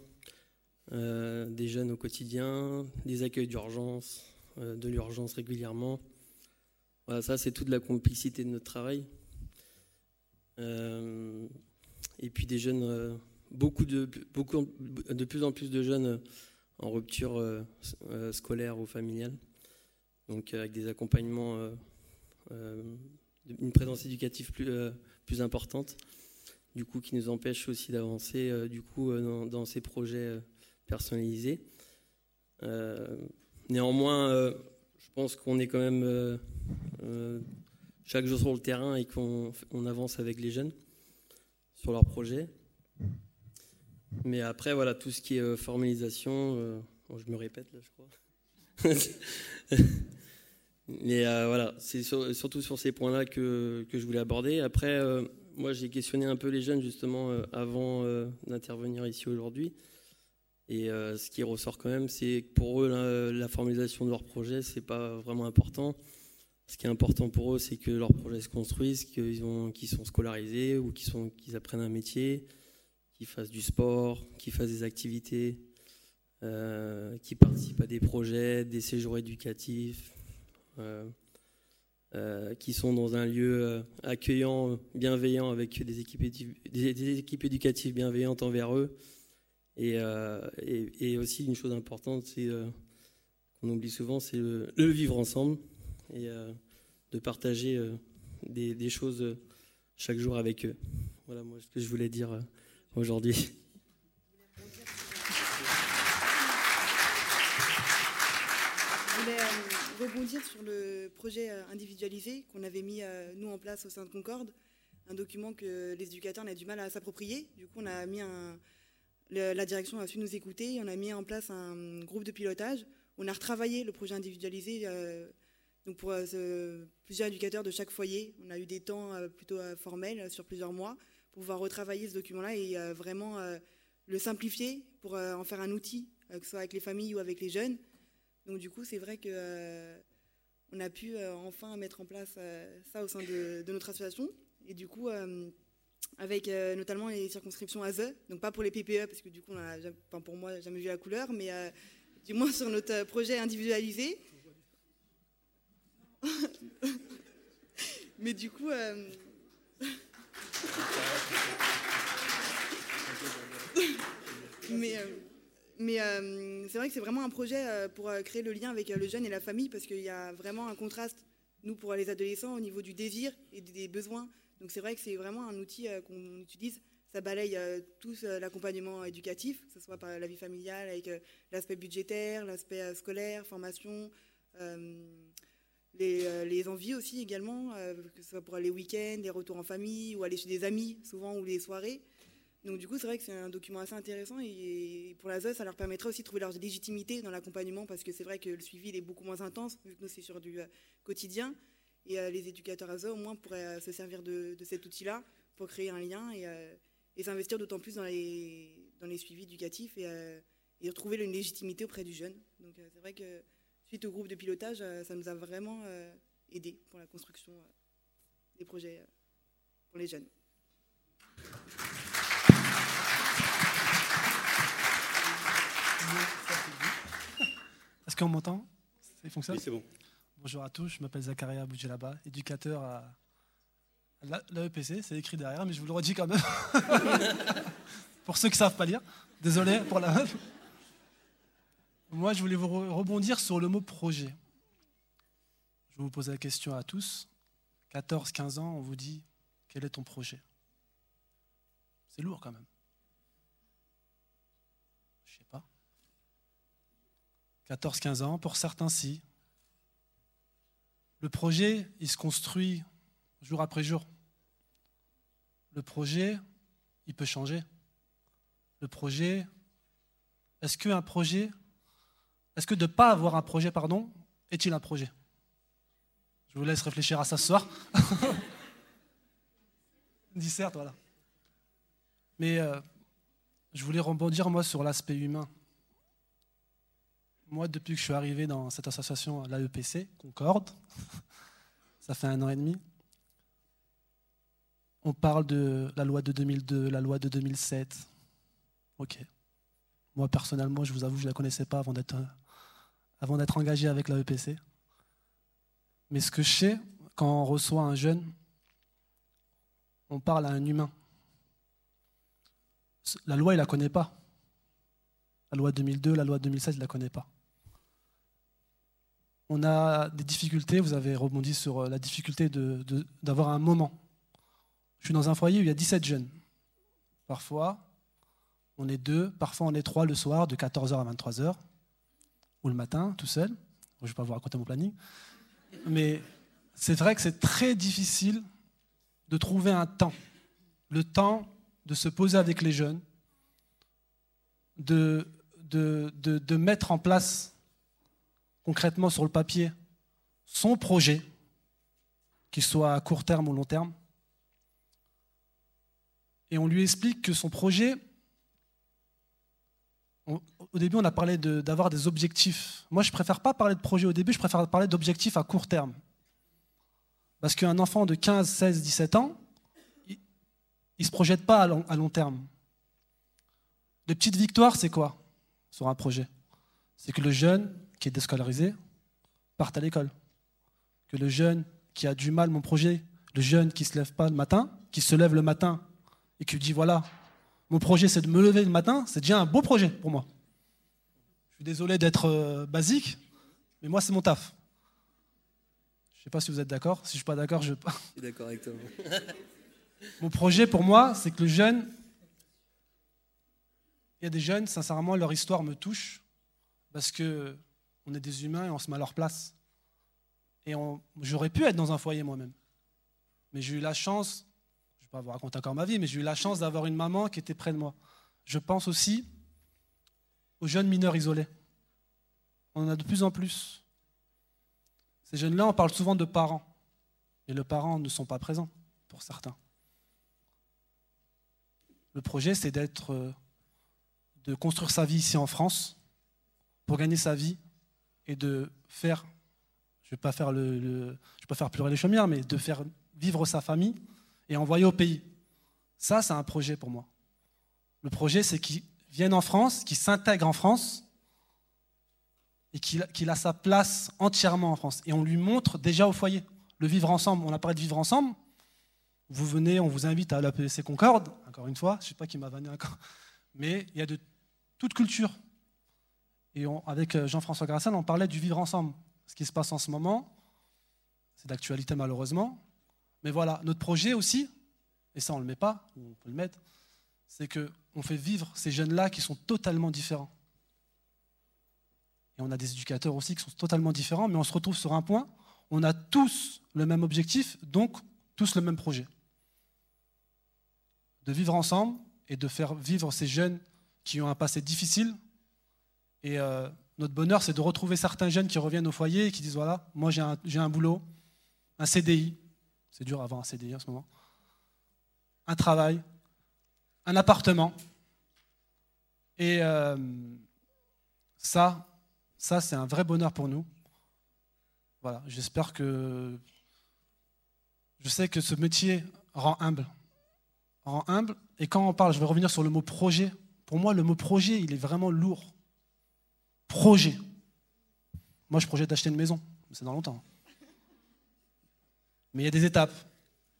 euh, des jeunes au quotidien, des accueils d'urgence, euh, de l'urgence régulièrement. Voilà, ça c'est toute la complicité de notre travail. Euh, et puis des jeunes, beaucoup de, plus en plus de jeunes en rupture scolaire ou familiale, donc avec des accompagnements, une présence éducative plus, importante, du coup qui nous empêche aussi d'avancer du coup dans, ces projets personnalisé. Euh, néanmoins, euh, je pense qu'on est quand même euh, chaque jour sur le terrain et qu'on avance avec les jeunes sur leurs projets. Mais après, voilà, tout ce qui est formalisation, je me répète là, je crois. Mais voilà, c'est surtout sur ces points-là que, que, je voulais aborder. Après, moi, j'ai questionné un peu les jeunes justement avant d'intervenir ici aujourd'hui. Et euh, ce qui ressort quand même, c'est que pour eux, la, formalisation de leur projet, c'est pas vraiment important. Ce qui est important pour eux, c'est que leur projet se construise, qu'ils qu'ils sont scolarisés ou qu'ils qu'ils apprennent un métier, qu'ils fassent du sport, qu'ils fassent des activités, euh, qu'ils participent à des projets, des séjours éducatifs, euh, euh qui sont dans un lieu accueillant, bienveillant, avec des équipes, des équipes éducatives bienveillantes envers eux. Euh, et, aussi une chose importante, c'est euh, qu'on oublie souvent, c'est le, vivre ensemble et euh, de partager des, choses chaque jour avec eux. Voilà moi ce que je voulais dire aujourd'hui. voulais euh, rebondir sur le projet individualisé qu'on avait mis, nous, en place au sein de Concorde, un document que les éducateurs ont du mal à s'approprier. Du coup, on a mis un, la direction a su nous écouter on a mis en place un groupe de pilotage. On a retravaillé le projet individualisé euh, pour euh, plusieurs éducateurs de chaque foyer. On a eu des temps euh, plutôt formels sur plusieurs mois pour pouvoir retravailler ce document-là et vraiment le simplifier pour en faire un outil, que ce soit avec les familles ou avec les jeunes. Donc du coup, c'est vrai que on a pu enfin mettre en place ça au sein de, notre association. Et du coup, avec euh, notamment les circonscriptions ASE, donc pas pour les PPE, parce que du coup, on a, enfin, pour moi, jamais vu la couleur, mais euh, du moins sur notre euh, projet individualisé. mais du coup... mais... c'est vrai que c'est vraiment un projet pour créer le lien avec le jeune et la famille parce qu'il y a vraiment un contraste, nous, pour les adolescents, au niveau du désir et des besoins. Donc c'est vrai que c'est vraiment un outil euh, qu'on utilise. Ça balaye euh, tout euh, l'accompagnement éducatif, que ce soit par la vie familiale, avec l'aspect budgétaire, l'aspect scolaire, formation, les, envies aussi également, que ce soit pour les week-ends, les retours en famille ou aller chez des amis souvent ou les soirées. Donc du coup, c'est vrai que c'est un document assez intéressant et pour la ZOE, ça leur permettrait aussi de trouver leur légitimité dans l'accompagnement parce que c'est vrai que le suivi est beaucoup moins intense vu que nous c'est sur du quotidien et euh, les éducateurs à ZOE au moins pourraient euh, se servir de, de cet outil-là pour créer un lien et, euh, et s'investir d'autant plus dans les, dans les suivis éducatifs et, euh, et retrouver une légitimité auprès du jeune. Donc euh, c'est vrai que suite au groupe de pilotage, euh, ça nous a vraiment euh, aidé pour la construction euh, des projets euh, pour les jeunes. Est-ce qu'on m'entend? Ça fonctionne? Oui, c'est bon. Bonjour à tous, je m'appelle Zakaria Boudjelaba, éducateur à la- l'AEPC, c'est écrit derrière, mais je vous le redis quand même. pour ceux qui ne savent pas lire, désolé pour la Moi, je voulais vous re- rebondir sur le mot projet. Je vais vous poser la question à tous. 14, 15 ans, on vous dit quel est ton projet? C'est lourd quand même. Je sais pas. 14, 15 ans, pour certains, si. Le projet, il se construit jour après jour. Le projet, il peut changer. Le projet, est-ce qu'un projet, est-ce que de ne pas avoir un projet, pardon, est-il un projet? Je vous laisse réfléchir à ça ce soir. Disserte, voilà. Mais euh, je voulais rebondir, moi, sur l'aspect humain. Moi, depuis que je suis arrivé dans cette association, l'AEPC, Concorde, ça fait un an et demi, on parle de la loi de 2002, la loi de 2007. Ok. Moi, personnellement, je vous avoue, je ne la connaissais pas avant d'être, avant d'être engagé avec l'AEPC. Mais ce que je sais, quand on reçoit un jeune, on parle à un humain. La loi, il ne la connaît pas. La loi 2002, la loi 2007, il ne la connaît pas. On a des difficultés, vous avez rebondi sur euh, la difficulté d'avoir un moment. Je suis dans un foyer où il y a 17 jeunes. Parfois, on est deux, parfois on est trois le soir de 14h à 23h, ou le matin, tout seul. Je ne vais pas vous raconter mon planning. Mais c'est vrai que c'est très difficile de trouver un temps. Le temps de se poser avec les jeunes, de, de mettre en place concrètement sur le papier son projet, qu'il soit à court terme ou long terme. Et on lui explique que son projet, au début on a parlé d'avoir des objectifs. Moi je préfère pas parler de projet au début, je préfère parler d'objectifs à court terme. Parce qu'un enfant de 15, 16, 17 ans, il ne se projette pas à long terme. De petites victoires, c'est quoi sur un projet? C'est que le jeune qui est déscolarisé parte à l'école. Que le jeune qui a du mal, mon projet, le jeune qui ne se lève pas le matin, qui se lève le matin et qui dit voilà, mon projet c'est de me lever le matin, c'est déjà un beau projet pour moi. Je suis désolé d'être euh, basique, mais moi c'est mon taf. Je ne sais pas si vous êtes d'accord. Si je ne suis pas d'accord, je Je suis d'accord avec toi. mon projet pour moi, c'est que le jeune. Il y a des jeunes, sincèrement, leur histoire me touche parce que on est des humains et on se met à leur place. Et j'aurais pu être dans un foyer moi-même. Mais j'ai eu la chance, je ne vais pas vous raconter encore ma vie, mais j'ai eu la chance d'avoir une maman qui était près de moi. Je pense aussi aux jeunes mineurs isolés. On en a de plus en plus. Ces jeunes-là, on parle souvent de parents. Et les parents ne sont pas présents pour certains. Le projet, c'est d'être, euh, de construire sa vie ici en France pour gagner sa vie et de faire, je ne vais pas faire pleurer les chaumières, mais de faire vivre sa famille et envoyer au pays. Ça, c'est un projet pour moi. Le projet, c'est qu'il vienne en France, qu'il s'intègre en France et qu'il a sa place entièrement en France. Et on lui montre déjà au foyer le vivre ensemble. On a parlé de vivre ensemble. Vous venez, on vous invite à l'APC Concorde, encore une fois, je ne sais pas qui m'a vanné encore, mais il y a de toute culture. Et avec euh, Jean-François Grassin, on parlait du vivre ensemble. Ce qui se passe en ce moment, c'est d'actualité malheureusement. Mais voilà, notre projet aussi, et ça on ne le met pas, on peut le mettre, c'est qu'on fait vivre ces jeunes-là qui sont totalement différents. Et on a des éducateurs aussi qui sont totalement différents, mais on se retrouve sur un point, on a tous le même objectif, donc tous le même projet. De vivre ensemble et de faire vivre ces jeunes qui ont un passé difficile. Et euh, notre bonheur, c'est de retrouver certains jeunes qui reviennent au foyer et qui disent, voilà, moi j'ai un, un boulot, un CDI, c'est dur d'avoir un CDI en ce moment, un travail, un appartement. Et euh, ça, ça c'est un vrai bonheur pour nous. Voilà, j'espère que. Je sais que ce métier rend humble. Rend humble. Et quand on parle, je vais revenir sur le mot projet. Pour moi, le mot projet, il est vraiment lourd. Projet. Moi, je projette d'acheter une maison. C'est dans longtemps. Mais il y a des étapes.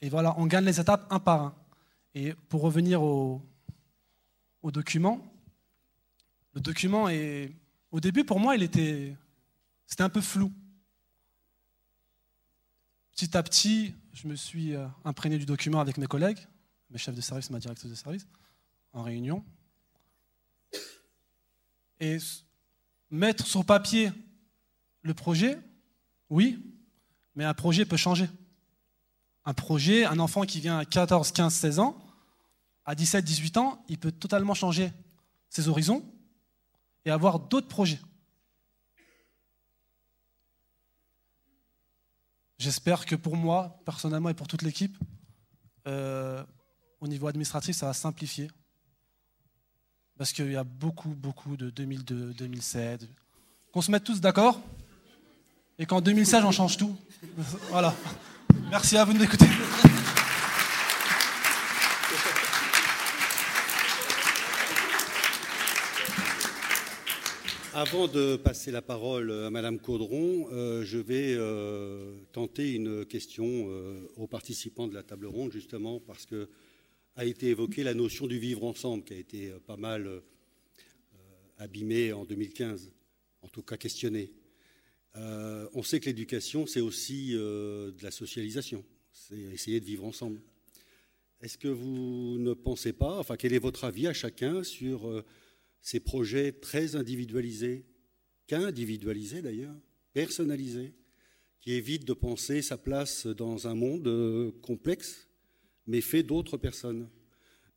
Et voilà, on gagne les étapes un par un. Et pour revenir au, document, le document est. Au début, pour moi, il était. C'était un peu flou. Petit à petit, je me suis euh, imprégné du document avec mes collègues, mes chefs de service, ma directrice de service, en réunion. Et mettre sur papier le projet, oui, mais un projet peut changer. Un projet, un enfant qui vient à 14, 15, 16 ans, à 17, 18 ans, il peut totalement changer ses horizons et avoir d'autres projets. J'espère que pour moi, personnellement et pour toute l'équipe, euh, au niveau administratif, ça va simplifier. Parce qu'il y a beaucoup, beaucoup de 2002, 2007. Qu'on se mette tous d'accord et qu'en 2016, on change tout. Voilà. Merci à vous de m'écouter. Avant de passer la parole à Madame Caudron, euh, je vais euh, tenter une question euh, aux participants de la table ronde, justement parce que a été évoquée la notion du vivre ensemble, qui a été pas mal abîmée en 2015, en tout cas questionnée. on sait que l'éducation, c'est aussi de la socialisation, c'est essayer de vivre ensemble. Est-ce que vous ne pensez pas, enfin, quel est votre avis à chacun sur ces projets très individualisés, qu'individualisés d'ailleurs, personnalisés, qui évitent de penser sa place dans un monde euh, complexe, mais fait d'autres personnes.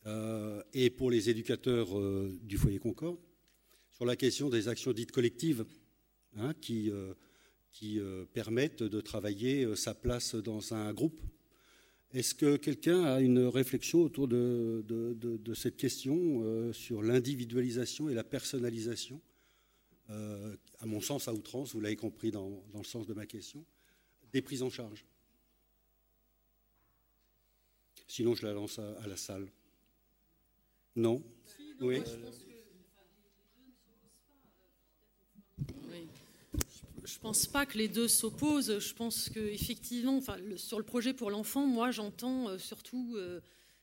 Euh, et pour les éducateurs euh, du foyer Concorde, sur la question des actions dites collectives, hein, qui, qui permettent de travailler sa place dans un groupe est-ce que quelqu'un a une réflexion autour de, cette question euh, sur l'individualisation et la personnalisation? Euh, À mon sens, à outrance, vous l'avez compris dans, le sens de ma question, des prises en charge. Sinon, je la lance à, la salle. Non? Oui. je pense pas que les deux s'opposent. Je pense qu'effectivement, enfin, sur le projet pour l'enfant, moi, j'entends euh, surtout euh,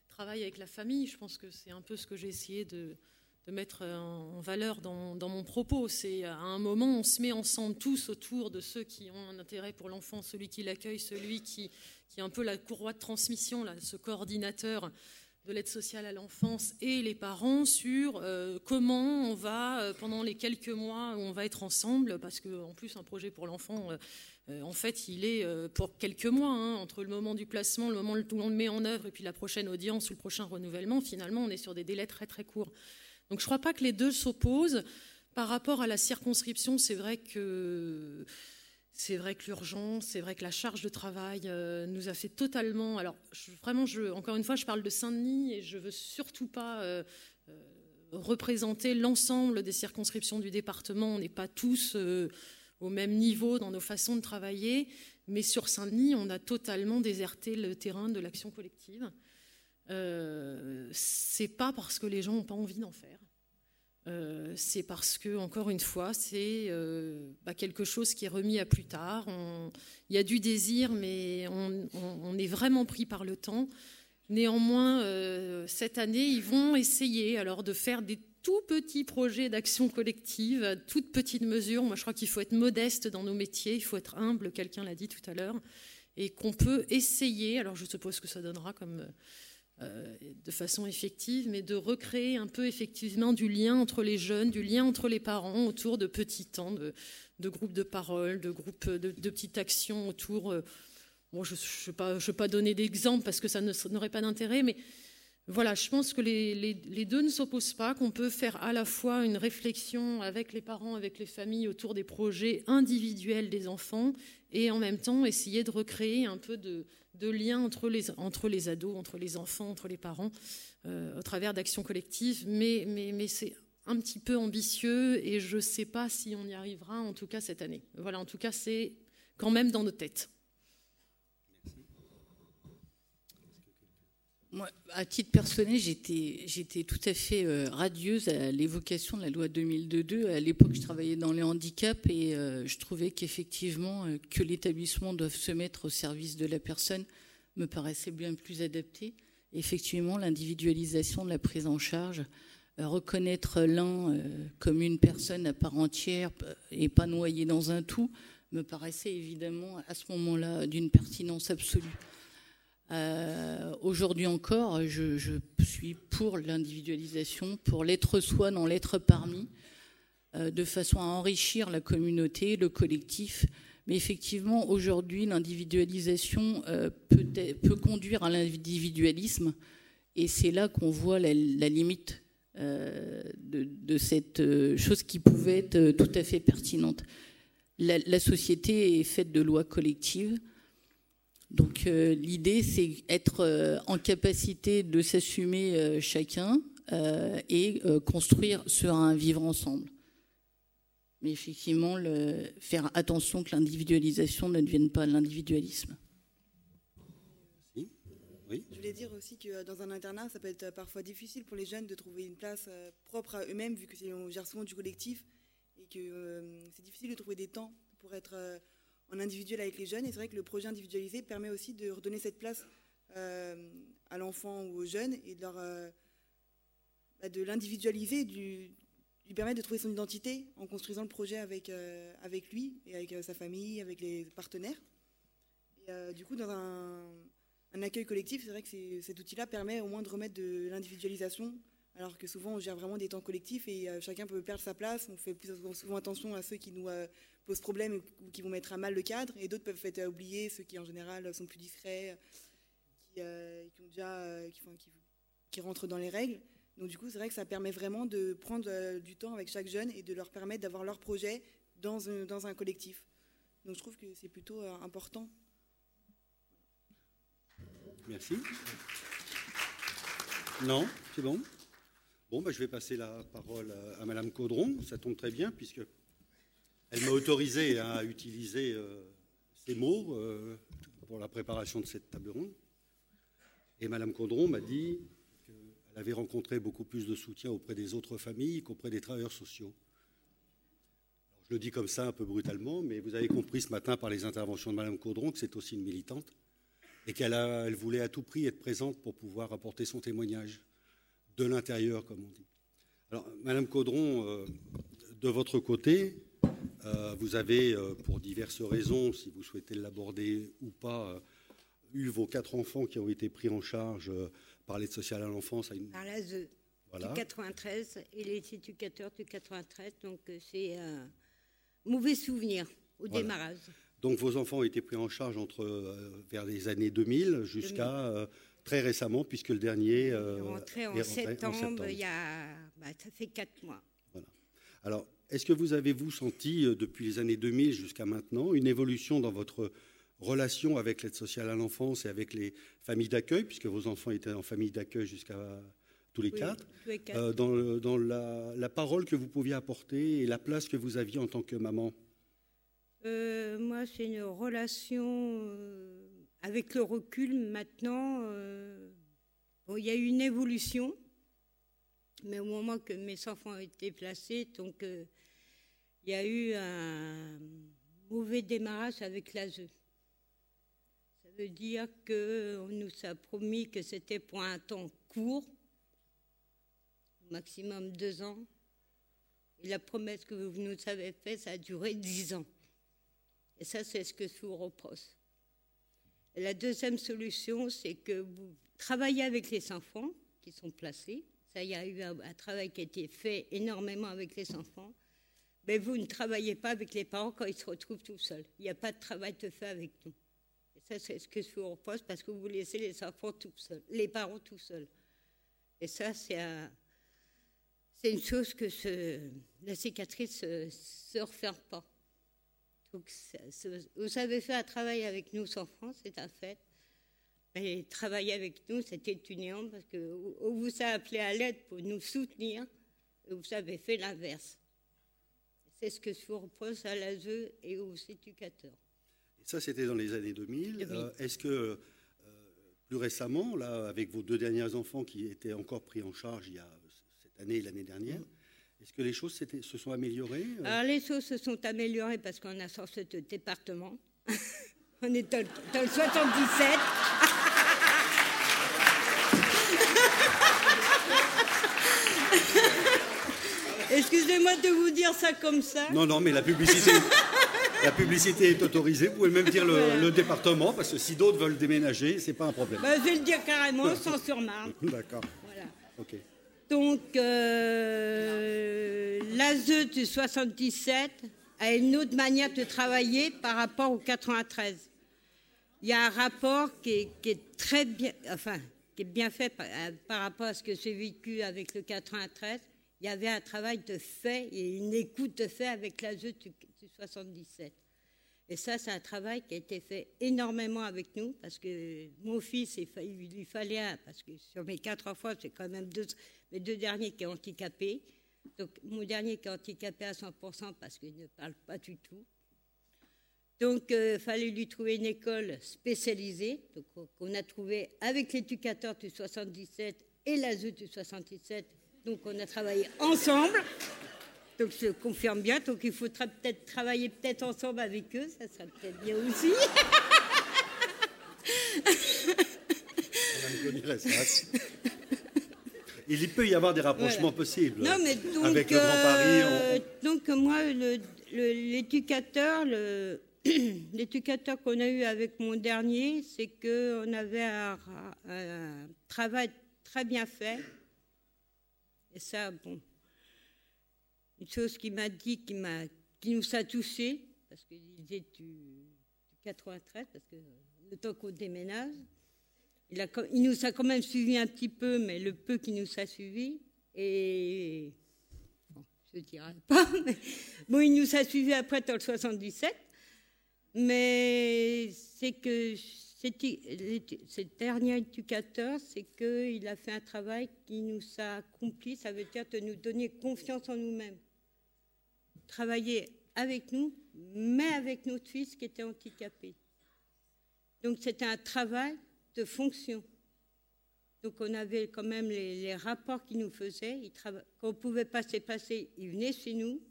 travailler avec la famille. Je pense que c'est un peu ce que j'ai essayé de, mettre en valeur dans, mon propos. C'est à un moment, on se met ensemble tous autour de ceux qui ont un intérêt pour l'enfant, celui qui l'accueille, celui qui, qui est un peu la courroie de transmission, là, ce coordinateur de l'aide sociale à l'enfance et les parents sur euh, comment on va, euh, pendant les quelques mois où on va être ensemble, parce qu'en plus, un projet pour l'enfant, euh, en fait, il est pour quelques mois, hein, entre le moment du placement, le moment où on le met en œuvre, et puis la prochaine audience ou le prochain renouvellement, finalement, on est sur des délais très très courts. Donc je ne crois pas que les deux s'opposent. Par rapport à la circonscription, c'est vrai que c'est vrai que l'urgence, c'est vrai que la charge de travail euh, nous a fait totalement. Alors, vraiment, je, encore une fois, je parle de Saint-Denis et je veux surtout pas euh, euh, représenter l'ensemble des circonscriptions du département. On n'est pas tous au même niveau dans nos façons de travailler, mais sur Saint-Denis, on a totalement déserté le terrain de l'action collective. c'est pas parce que les gens n'ont pas envie d'en faire. Euh, c'est parce que, encore une fois, c'est euh, bah, quelque chose qui est remis à plus tard. il y a du désir, mais on, est vraiment pris par le temps. Néanmoins, euh, cette année, ils vont essayer alors de faire des tout petits projets d'action collective, toutes petites mesures. Moi, je crois qu'il faut être modeste dans nos métiers, il faut être humble, quelqu'un l'a dit tout à l'heure, et qu'on peut essayer. Alors, je suppose que ça donnera comme de façon effective, mais de recréer un peu effectivement du lien entre les jeunes, du lien entre les parents autour de petits temps, de, groupes de parole, de groupes de, petites actions autour. Euh, bon, je ne vais, vais, pas donner d'exemple parce que ça n'aurait pas d'intérêt, mais voilà, je pense que les, deux ne s'opposent pas, qu'on peut faire à la fois une réflexion avec les parents, avec les familles autour des projets individuels des enfants et en même temps essayer de recréer un peu de, lien entre les, entre les ados, entre les enfants, entre les parents, euh, au travers d'actions collectives. Mais, c'est un petit peu ambitieux et je ne sais pas si on y arrivera, en tout cas cette année. Voilà, en tout cas, c'est quand même dans nos têtes. Moi, à titre personnel, j'étais tout à fait euh, radieuse à l'évocation de la loi 2002. À l'époque, je travaillais dans les handicaps et euh, je trouvais qu'effectivement, euh, que l'établissement doive se mettre au service de la personne me paraissait bien plus adapté. Effectivement, l'individualisation de la prise en charge, reconnaître l'un comme une personne à part entière et pas noyé dans un tout, me paraissait évidemment à ce moment-là d'une pertinence absolue. Euh, aujourd'hui encore, je, suis pour l'individualisation, pour l'être soi dans l'être parmi, euh, de façon à enrichir la communauté, le collectif. Mais effectivement, aujourd'hui, l'individualisation euh, peut, conduire à l'individualisme, et c'est là qu'on voit la, limite de, cette chose qui pouvait être tout à fait pertinente. La société est faite de lois collectives. Donc euh, l'idée, c'est être euh, en capacité de s'assumer euh, chacun et construire sur un vivre ensemble. Mais effectivement, faire attention que l'individualisation ne devienne pas l'individualisme. Oui. Je voulais dire aussi que dans un internat, ça peut être parfois difficile pour les jeunes de trouver une place propre à eux-mêmes, vu que on gère souvent du collectif, et que c'est difficile de trouver des temps pour être en individuel avec les jeunes. Et c'est vrai que le projet individualisé permet aussi de redonner cette place euh, à l'enfant ou aux jeunes et de, leur, euh, bah, de l'individualiser, lui permettre de trouver son identité en construisant le projet avec, euh, avec lui et avec sa famille, avec les partenaires. Du coup, dans un, un accueil collectif, c'est vrai que cet outil-là permet au moins de remettre de l'individualisation alors que souvent on gère vraiment des temps collectifs et chacun peut perdre sa place. On fait plus souvent attention à ceux qui nous posent problème ou qui vont mettre à mal le cadre, et d'autres peuvent être oubliés, ceux qui en général sont plus discrets, qui, euh, ont déjà, euh, qui, rentrent dans les règles. Donc du coup, c'est vrai que ça permet vraiment de prendre euh, du temps avec chaque jeune et de leur permettre d'avoir leur projet dans un, dans un collectif. Donc je trouve que c'est plutôt important. Merci. Non, c'est bon? Bon, bah, je vais passer la parole à Madame Caudron. Ça tombe très bien puisque elle m'a autorisé à utiliser euh, ces mots euh, pour la préparation de cette table ronde. Et Madame Condron m'a dit qu'elle avait rencontré beaucoup plus de soutien auprès des autres familles qu'auprès des travailleurs sociaux. je le dis comme ça un peu brutalement, mais vous avez compris ce matin par les interventions de Madame Caudron que c'est aussi une militante et qu'elle elle voulait à tout prix être présente pour pouvoir apporter son témoignage de l'intérieur, comme on dit. Alors, Madame Caudron, euh, de votre côté, euh, vous avez, euh, pour diverses raisons, si vous souhaitez l'aborder ou pas, eu vos quatre enfants qui ont été pris en charge par l'aide sociale à l'enfance à une... Par l'ASE Voilà. du 93 et les éducateurs du 93. Donc c'est un mauvais souvenir au Voilà. démarrage. Donc vos enfants ont été pris en charge entre vers les années 2000 jusqu'à très récemment, puisque le dernier euh, rentré est en rentré septembre, il y a, bah, ça fait quatre mois. Alors, est-ce que vous avez-vous senti, euh, depuis les années 2000 jusqu'à maintenant, une évolution dans votre relation avec l'aide sociale à l'enfance et avec les familles d'accueil, puisque vos enfants étaient en famille d'accueil jusqu'à tous les Oui, quatre, tous les quatre. euh, dans, le- dans la, la parole que vous pouviez apporter et la place que vous aviez en tant que maman? Euh, moi, c'est une relation avec le recul maintenant. euh, il y a eu une évolution, mais au moment que mes enfants ont été placés, donc euh, il y a eu un mauvais démarrage avec l'ASE. Ça veut dire qu'on nous a promis que c'était pour un temps court, au maximum deux ans. Et la promesse que vous nous avez faite, ça a duré dix ans. Et ça, c'est ce que je vous reproche. La deuxième solution, c'est que vous travaillez avec les enfants qui sont placés. Ça, il y a eu un, travail qui a été fait énormément avec les enfants. Mais vous ne travaillez pas avec les parents quand ils se retrouvent tout seuls. Il n'y a pas de travail de fait avec nous. Et ça, c'est ce que je vous reproche parce que vous laissez les enfants tout seuls, les parents tout seuls. Et ça, c'est un- c'est une chose que la cicatrice ne se referme pas. Donc, vous avez fait un travail avec nous enfants, c'est un fait. Mais travailler avec nous, c'était une énorme parce que on vous a appelé à l'aide pour nous soutenir et vous avez fait l'inverse. C'est ce que je vous repose à l'ASE et aux éducateurs. Et ça, c'était dans les années 2000. Oui. Euh, Est-ce que, euh, plus récemment, là, avec vos deux derniers enfants qui étaient encore pris en charge il y a cette année et l'année dernière, est-ce que les choses se sont améliorées euh Alors les choses se sont améliorées parce qu'on a sorti ce département. On est dans, le- dans le 77. Excusez-moi de vous dire ça comme ça. Non, non, mais la publicité, la publicité est autorisée. Vous pouvez même dire le, Voilà. le département, parce que si d'autres veulent déménager, c'est pas un problème. Bah, je vais le dire carrément, sans surmarne. D'accord. Voilà. Ok. Donc, euh, l'ASE du 77 a une autre manière de travailler par rapport au 93. Il y a un rapport qui est, très bien, enfin, qui est bien fait par, euh, rapport à ce que j'ai vécu avec le 93. Il y avait un travail de fait et une écoute de fait avec l'ASE du, du 77. Et ça, c'est un travail qui a été fait énormément avec nous, parce que mon fils, il, lui fallait un, parce que sur mes quatre enfants, c'est quand même deux, mes deux derniers qui sont handicapés. Donc, mon dernier qui est handicapé à 100% parce qu'il ne parle pas du tout. Donc, il fallait lui trouver une école spécialisée, qu'on- qu'on a trouvé avec l'éducateur du 77 et l'ASE du 77. Donc, on a travaillé ensemble. Donc, je confirme bien. Donc, il faudra peut-être travailler peut-être ensemble avec eux. Ça serait peut-être bien aussi. Il peut y avoir des rapprochements Voilà. possibles. Non, mais donc, Avec le Grand Paris, euh, donc moi, l'éducateur, le, l'éducateur qu'on a eu avec mon dernier, c'est que on avait un travail très bien fait. Et ça, bon, une chose qui m'a dit, qui m'a, qui nous a touchés, parce qu'il est du, du 93, parce que le temps qu'on déménage. Il, nous a quand même suivi un petit peu, mais le peu qui nous a suivi. Et. Bon, je ne dirais pas, mais. Bon, il nous a suivi après dans le 77. Mais c'est que ce dernier éducateur, c'est qu'il a fait un travail qui nous a accompli. Ça veut dire de nous donner confiance en nous-mêmes. Travailler avec nous, mais avec notre fils qui était handicapé. Donc c'était un travail de fonction. Donc on avait quand même les, rapports qu'il nous faisait. Il trava- Quand on ne pouvait pas se passer, il venait chez nous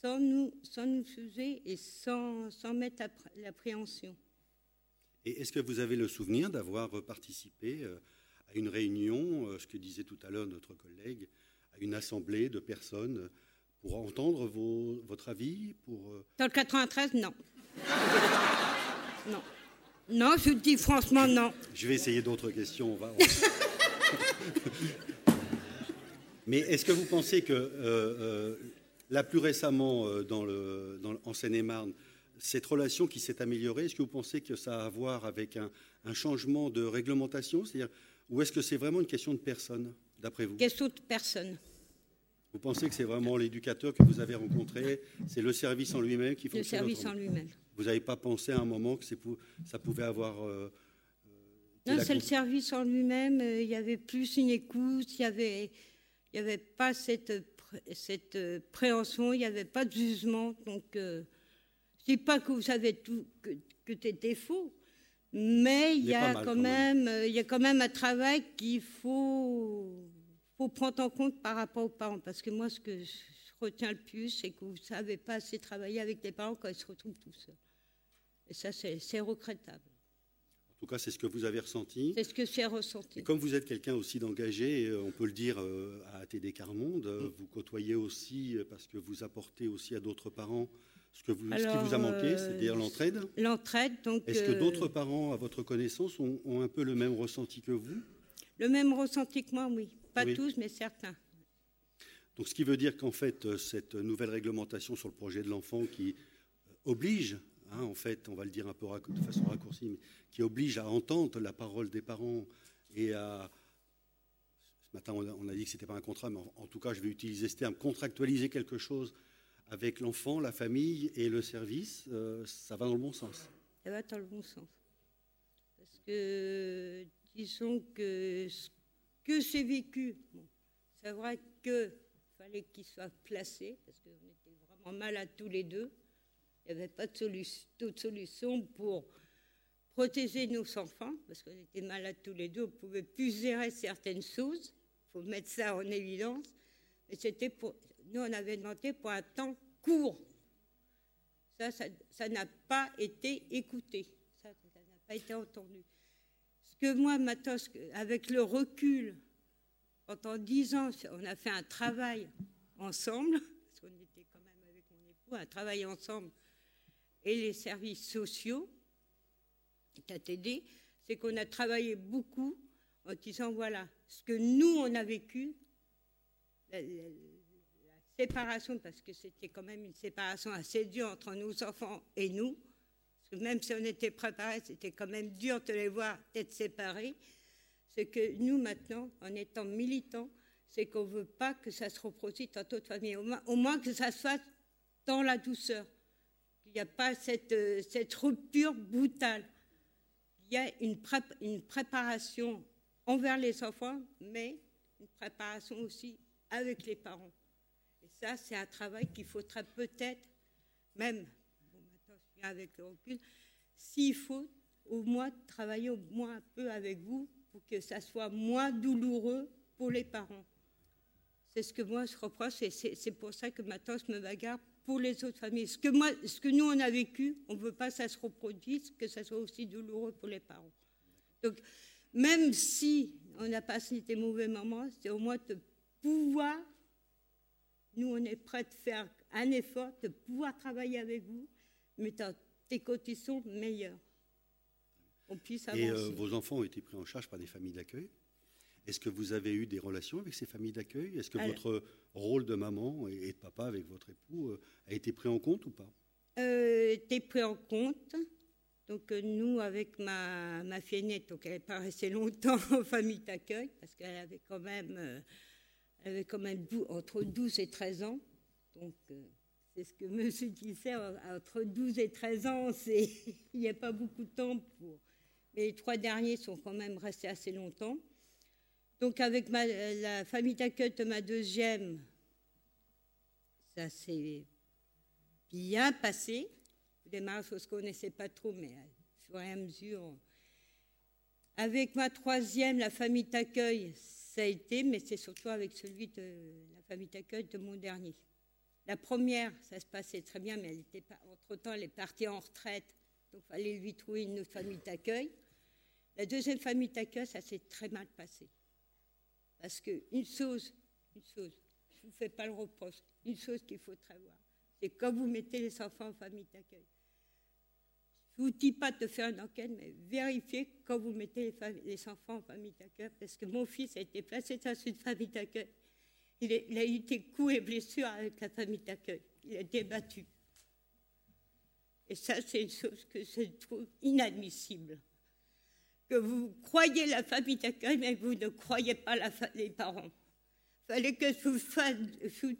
sans nous, sans nous juger et sans, sans mettre appré- l'appréhension. Et est-ce que vous avez le souvenir d'avoir participé euh, à une réunion, euh, ce que disait tout à l'heure notre collègue, à une assemblée de personnes pour entendre vos- votre avis pour, euh, Dans le 93, non. non. Non, je dis franchement non. Je vais essayer d'autres questions. On va, Mais est-ce que vous pensez que, euh, euh, là plus récemment, euh, dans le, dans, en Seine-et-Marne, cette relation qui s'est améliorée, est-ce que vous pensez que ça a à voir avec un, un changement de réglementation? C'est-à-dire, ou est-ce que c'est vraiment une question de personne, d'après vous? Question de personne. Vous pensez que c'est vraiment l'éducateur que vous avez rencontré, c'est le service en lui-même qui fonctionne Le service en lui-même. Vous n'avez pas pensé à un moment que ça pouvait avoir... Euh, non, c'est le service en lui-même. Il y avait plus une écoute, il y avait il n'y avait pas cette, cette euh, préhension, il n'y avait pas de jugement. Donc, euh, je ne dis pas que vous savez tout, que, que tu étais faux, mais il y, a quand même, euh, il y a quand même un travail qu'il faut, faut prendre en compte par rapport aux parents. Parce que moi, ce que je retiens le plus, c'est que vous ne savez pas assez travailler avec les parents quand ils se retrouvent tout seuls. Et ça, c'est regrettable. En tout cas, c'est ce que vous avez ressenti. C'est ce que j'ai ressenti. Et comme vous êtes quelqu'un aussi d'engagé, euh, on peut le dire euh, à ATD Carmonde, euh, mm. vous côtoyez aussi, parce que vous apportez aussi à d'autres parents ce, que vous, ce qui vous a manqué, c'est-à-dire l'entraide. L'entraide, donc. Est-ce que d'autres parents, à votre connaissance, ont, un peu le même ressenti que vous? Le même ressenti que moi, oui. Pas tous, mais certains. Donc, ce qui veut dire qu'en fait, cette nouvelle réglementation sur le projet de l'enfant qui oblige Hein, en fait, on va le dire un peu de façon raccourcie, mais qui oblige à entendre la parole des parents et à. Ce matin, on a dit que ce n'était pas un contrat, mais en, tout cas, je vais utiliser ce terme, contractualiser quelque chose avec l'enfant, la famille et le service, euh, ça va dans le bon sens. Ça va dans le bon sens. Parce que, disons que ce que j'ai vécu, c'est vrai qu'il fallait qu'il soit placé, parce qu'on était vraiment malades tous les deux. Il n'y avait pas de solution, solution pour protéger nos enfants, parce qu'on était malades tous les deux, on pouvait plus gérer certaines choses. Il faut mettre ça en évidence. Mais c'était pour. Nous, on avait demandé pour un temps court. Ça, ça n'a pas été écouté. Ça n'a pas été entendu. Ce que moi, maintenant, avec le recul, pendant dix ans, on a fait un travail ensemble, parce qu'on était quand même avec mon époux, un travail ensemble et les services sociaux, KTD, c'est qu'on a travaillé beaucoup en disant voilà, ce que nous, on a vécu, la, séparation, parce que c'était quand même une séparation assez dure entre nos enfants et nous, même si on était préparés, c'était quand même dur de les voir être séparés, c'est que nous, maintenant, en étant militants, c'est qu'on ne veut pas que ça se reproduise dans d'autres familles, au moins que ça fasse dans la douceur. Il n'y a pas euh, cette, rupture brutale. Il y a une, une préparation envers les enfants, mais une préparation aussi avec les parents. Et ça, c'est un travail qu'il faudrait peut-être, même, bon, maintenant je viens avec le recul, s'il faut au moins travailler au moins un peu avec vous pour que ça soit moins douloureux pour les parents. C'est ce que moi je reproche et c'est pour ça que maintenant je me bagarre pour les autres familles. Ce que, moi, ce que nous, on a vécu, on ne veut pas que ça se reproduise, que ça soit aussi douloureux pour les parents. Donc, même si on n'a pas des mauvais moments, c'est au moins de pouvoir, nous, on est prêts de faire un effort, de pouvoir travailler avec vous, mais dans des conditions meilleures. On puisse avancer. Et euh, vos enfants ont été pris en charge par des familles d'accueil est-ce que vous avez eu des relations avec ces familles d'accueil? Est-ce que votre rôle de maman et de papa avec votre époux euh, a été pris en compte ou pas? Euh, pris en compte. Donc euh, nous, avec ma, ma fille aînée, donc elle n'est pas restée longtemps en famille d'accueil parce qu'elle avait quand même, avait quand même entre 12 et 13 ans. Donc c'est ce que monsieur disait, entre 12 et 13 ans, il n'y a pas beaucoup de temps pour... Mais les trois derniers sont quand même restés assez longtemps. Donc avec la famille d'accueil de ma deuxième, ça s'est bien passé. Au démarrage, on ne se connaissait pas trop, mais au fur et à mesure. Avec ma troisième, la famille d'accueil, ça a été, mais c'est surtout avec celui de la famille d'accueil de mon dernier. La première, ça se passait très bien, mais elle était pas, entre-temps, elle est partie en retraite, donc il fallait lui trouver une autre famille d'accueil. La deuxième famille d'accueil, ça s'est très mal passé. Parce qu'une chose, une chose, je ne vous fais pas le reproche, une chose qu'il faut savoir, c'est quand vous mettez les enfants en famille d'accueil, je vous dis pas de faire une enquête, mais vérifiez quand vous mettez les enfants en famille d'accueil, parce que mon fils a été placé dans une famille d'accueil. Il, a eu des coups et blessures avec la famille d'accueil. Il a été battu. Et ça, c'est une chose que je trouve inadmissible. Que vous croyez la famille d'accueil, mais vous ne croyez pas la les parents. Il fallait que je vous, fasse-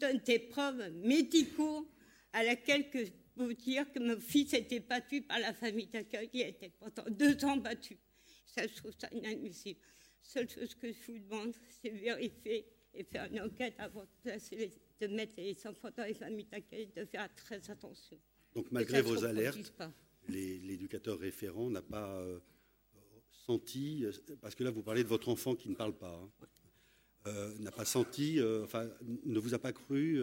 donne des preuves médicaux à laquelle que vous dire que mon fils était battu par la famille d'accueil. Il été pendant deux ans battu. Ça, je trouve ça inadmissible. Seule chose que je vous demande, c'est vérifier et faire une enquête avant de, placer les- de mettre les enfants dans les familles d'accueil, de faire très attention. Donc malgré vos alertes, l'éducateur référent n'a pas euh, senti, euh, parce que là vous parlez de votre enfant qui ne parle pas, hein, euh, n'a pas senti, euh, enfin ne vous a pas cru,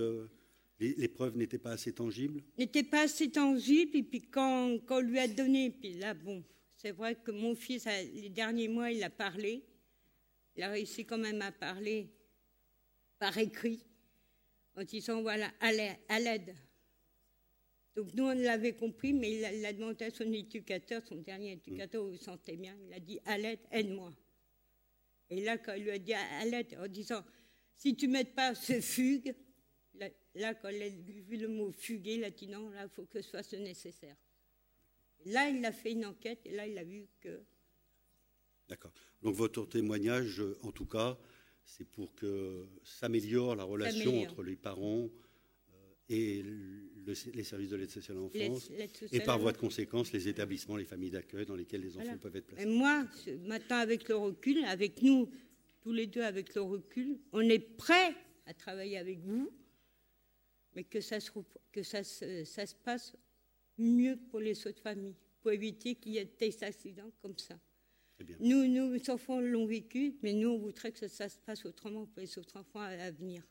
les, preuves n'étaient pas assez tangibles? n'était pas assez tangible. Et puis quand, quand on lui a donné, puis là, bon, c'est vrai que mon fils, a- les derniers mois, il a parlé. Il a réussi quand même à parler par écrit, en disant, voilà, à l'aide-. Donc nous, on l'avait compris, mais il a, il a demandé à son éducateur, son dernier éducateur, vous vous sentez bien, il a dit, à l'aide, aide-moi. Et là, quand il lui a dit à l'aide, en disant, si tu m'aides pas, ce fugue, là, quand il a vu le mot fuguer, il a là, il faut que je fasse le nécessaire. Là, il a fait une enquête et là, il a vu que. D'accord. Donc votre témoignage, en tout cas, c'est pour que s'améliore la relation entre les parents euh, et le- les services de l'aide sociale à l'enfance, et par voie de conséquence, les établissements, les familles d'accueil dans lesquels les enfants Voilà. peuvent être placés. Et moi, ce- maintenant, avec le recul, avec nous, tous les deux, avec le recul, on est prêts à travailler avec vous, mais que ça se, rep- que ça se, ça se passe mieux pour les autres familles, pour éviter qu'il y ait des accidents comme ça. Bien. Nous, nous, les enfants l'ont vécu, mais nous, on voudrait que ça, se passe autrement pour les autres enfants à, à venir.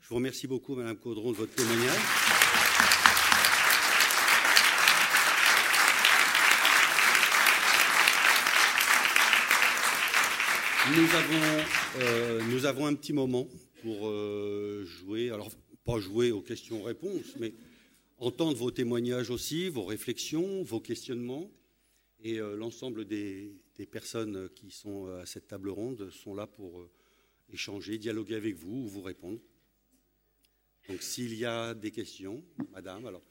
Je vous remercie beaucoup, Madame Caudron, de votre témoignage. Nous avons, euh, nous avons un petit moment pour euh, jouer, alors pas jouer aux questions-réponses, mais entendre vos témoignages aussi, vos réflexions, vos questionnements. Et euh, l'ensemble des, personnes qui sont euh, à cette table ronde sont là pour euh, échanger, dialoguer avec vous ou vous répondre. Donc s'il y a des questions, Madame, alors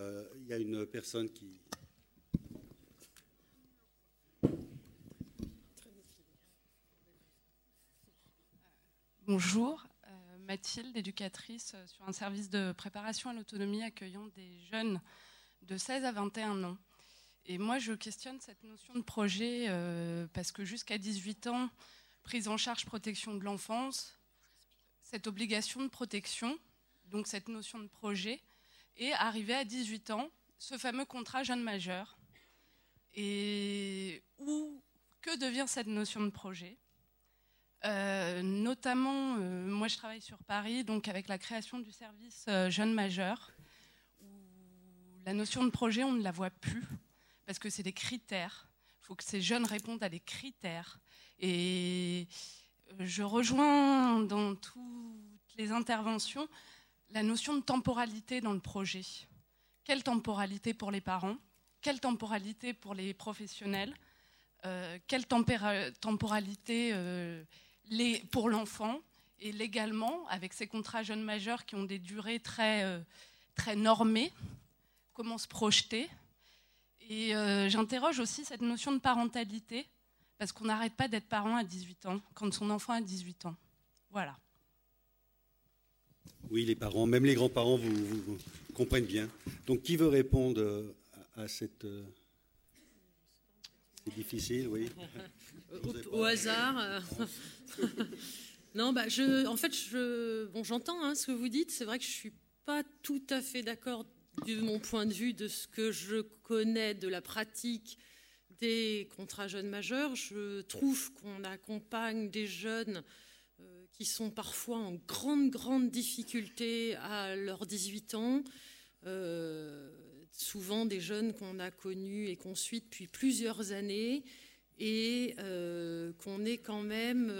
il y a une personne qui... Bonjour, Mathilde, éducatrice sur un service de préparation à l'autonomie accueillant des jeunes de 16 à 21 ans. Et moi, je questionne cette notion de projet euh, parce que jusqu'à 18 ans, prise en charge protection de l'enfance, cette obligation de protection, donc cette notion de projet, et arrivé à 18 ans, ce fameux contrat jeune majeur. Et où, que devient cette notion de projet? Euh, notamment, euh, moi je travaille sur Paris, donc avec la création du service jeunes majeurs, où la notion de projet, on ne la voit plus, parce que c'est des critères. Il faut que ces jeunes répondent à des critères. Et euh, je rejoins dans toutes les interventions la notion de temporalité dans le projet. Quelle temporalité pour les parents? Quelle temporalité pour les professionnels? Euh, Quelle temporalité euh, pour l'enfant? Et légalement, avec ces contrats jeunes majeurs qui ont des durées très, très normées, comment se projeter? Et euh, j'interroge aussi cette notion de parentalité, parce qu'on n'arrête pas d'être parent à 18 ans, quand son enfant a 18 ans. Voilà. Oui, les parents, même les grands-parents vous, vous- vous comprennent bien. Donc qui veut répondre euh, à, à cette... euh, C'est difficile, oui. au, au hasard. non, bah, je, en fait, je, bon, j'entends hein, ce que vous dites. C'est vrai que je suis pas tout à fait d'accord de mon point de vue de ce que je connais de la pratique des contrats jeunes majeurs. Je trouve qu'on accompagne des jeunes euh, qui sont parfois en grande, grande difficulté à leurs 18 ans. Euh, souvent des jeunes qu'on a connus et qu'on suit depuis plusieurs années et euh, qu'on est quand même,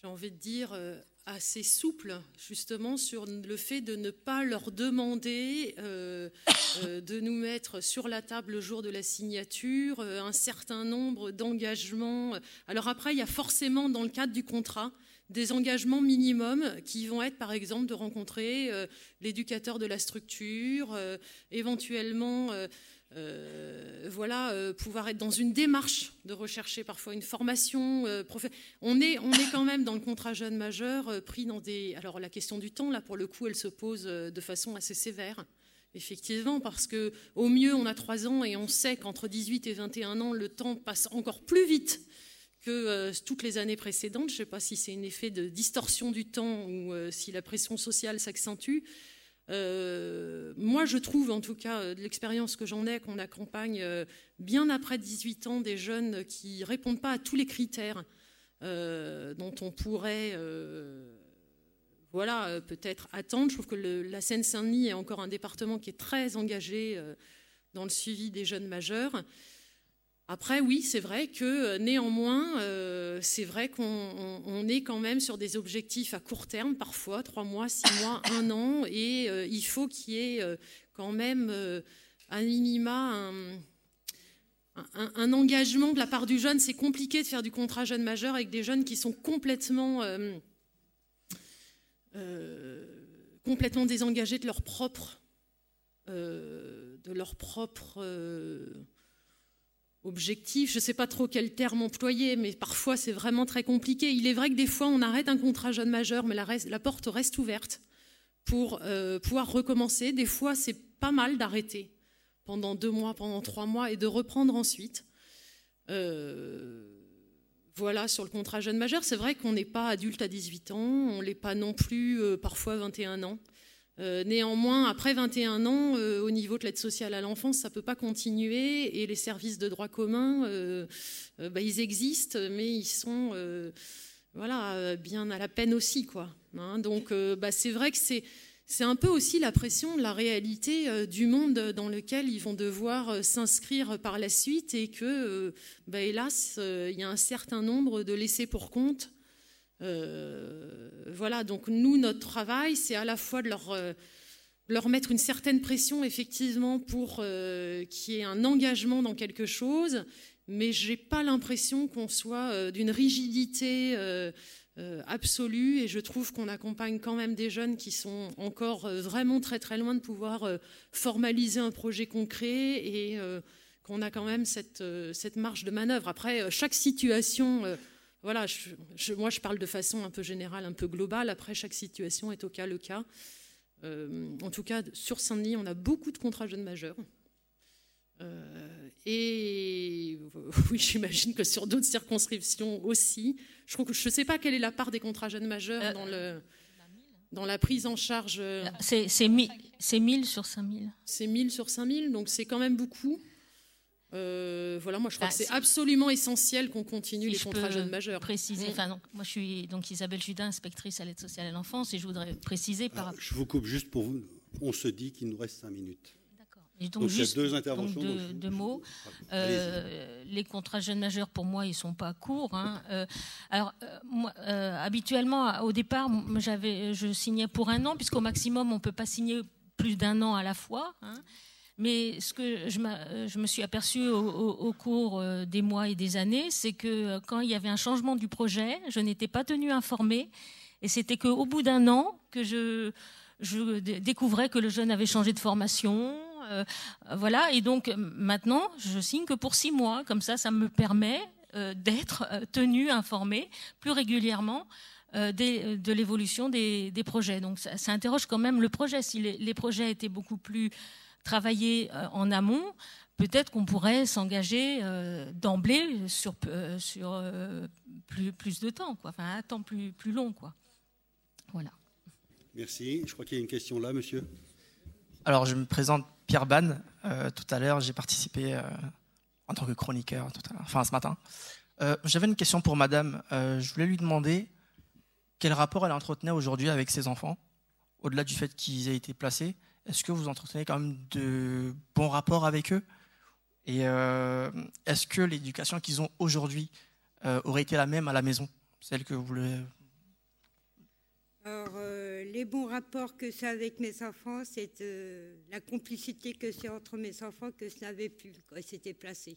j'ai envie de dire, assez souple, justement, sur le fait de ne pas leur demander euh, euh, de nous mettre sur la table le jour de la signature euh, un certain nombre d'engagements. Alors après, il y a forcément, dans le cadre du contrat, des engagements minimums qui vont être, par exemple, de rencontrer l'éducateur de la structure, éventuellement euh, voilà, euh, pouvoir être dans une démarche de rechercher parfois une formation. Euh, on, est, on est quand même dans le contrat jeune majeur pris dans des. Alors la question du temps, là pour le coup, elle se pose de façon assez sévère. Effectivement, parce que au mieux on a 3 ans et on sait qu'entre 18 et 21 ans, le temps passe encore plus vite que toutes les années précédentes. Je ne sais pas si c'est un effet de distorsion du temps ou si la pression sociale s'accentue. Euh, moi, je trouve, en tout cas, euh, de l'expérience que j'en ai, qu'on accompagne euh, bien après 18 ans des jeunes qui répondent pas à tous les critères dont on pourrait, voilà, peut-être attendre. Je trouve que la Seine-Saint-Denis est encore un département qui est très engagé dans le suivi des jeunes majeurs. Après, oui, c'est vrai que euh, néanmoins, euh, c'est vrai qu'on est quand même sur des objectifs à court terme, parfois trois mois, six mois, un an, et euh, il faut qu'il y ait quand même un minima un, engagement de la part du jeune. C'est compliqué de faire du contrat jeune majeur avec des jeunes qui sont complètement complètement désengagés de leur propre de leur propre objectif, je ne sais pas trop quel terme employer, mais parfois c'est vraiment très compliqué. Il est vrai que des fois on arrête un contrat jeune majeur, mais la, porte reste ouverte pour euh, pouvoir recommencer. Des fois c'est pas mal d'arrêter pendant deux mois, pendant trois mois et de reprendre ensuite. Euh, voilà, sur le contrat jeune majeur, c'est vrai qu'on n'est pas adulte à 18 ans, on l'est pas non plus euh, parfois 21 ans. Euh, néanmoins, après 21 ans, euh, au niveau de l'aide sociale à l'enfance, ça ne peut pas continuer et les services de droit commun, euh, bah, ils existent, mais ils sont voilà, bien à la peine aussi. Quoi. Hein. donc bah, c'est vrai que c'est, c'est un peu aussi la pression de la réalité du monde dans lequel ils vont devoir s'inscrire par la suite et que, bah, hélas, il y a un certain nombre de laissés pour compte euh, voilà, donc nous, notre travail, c'est à la fois de leur, euh, leur mettre une certaine pression, effectivement, pour euh, qu'il y ait un engagement dans quelque chose, mais je n'ai pas l'impression qu'on soit d'une rigidité absolue, et je trouve qu'on accompagne quand même des jeunes qui sont encore vraiment très très loin de pouvoir formaliser un projet concret, et qu'on a quand même cette, cette marge de manœuvre. Après, chaque situation voilà, moi je parle de façon un peu générale, un peu globale. Après, chaque situation est au cas le cas. Euh, en tout cas, sur Saint-Denis, on a beaucoup de contrats jeunes majeurs. Euh, et oui, j'imagine que sur d'autres circonscriptions aussi. Je ne je sais pas quelle est la part des contrats jeunes majeurs euh, dans, le, dans la prise en charge. C'est 1000 sur 5000. C'est 1000 sur 5000, donc c'est quand même beaucoup. Euh, voilà, moi je crois bah, que c'est absolument essentiel qu'on continue les contrats jeunes majeurs. Préciser, enfin, donc, moi je suis donc Isabelle Judin, inspectrice à l'aide sociale à l'enfance, et je voudrais préciser par. je vous coupe juste pour vous. On se dit qu'il nous reste cinq minutes. Et donc, juste, deux interventions. deux, mots. Euh, les contrats jeunes majeurs, pour moi, ils sont pas courts. Hein. Euh, alors, moi, habituellement, au départ, j'avais, je signais pour un an, puisqu'au maximum, on peut pas signer plus d'un an à la fois. Hein. Mais ce que je, je me suis aperçu au, cours euh, des mois et des années, c'est que euh, quand il y avait un changement du projet, je n'étais pas tenue informée. Et c'était qu'au bout d'un an que je, découvrais que le jeune avait changé de formation. Euh, voilà. Et donc maintenant, je signe que pour six mois. Comme ça, ça me permet d'être tenue informée plus régulièrement. de l'évolution des, projets. Donc ça, interroge quand même le projet. Si les projets étaient beaucoup plus travailler euh, en amont, peut-être qu'on pourrait s'engager euh, d'emblée sur, euh, sur plus, plus de temps, quoi. enfin un temps plus, plus long. Quoi. Voilà. Merci. Je crois qu'il y a une question là, monsieur. Alors, je me présente Pierre Ban. tout à l'heure, j'ai participé en tant que chroniqueur, tout à enfin ce matin. J'avais une question pour madame. je voulais lui demander quel rapport elle entretenait aujourd'hui avec ses enfants, au-delà du fait qu'ils aient été placés. Est-ce que vous entretenez quand même de bons rapports avec eux? Et euh, est-ce que l'éducation qu'ils ont aujourd'hui euh, aurait été la même à la maison Celle que vous voulez? Alors, euh, les bons rapports que c'est avec mes enfants, c'est la complicité que c'est entre mes enfants que je n'avais plus quand ils s'étaient placés.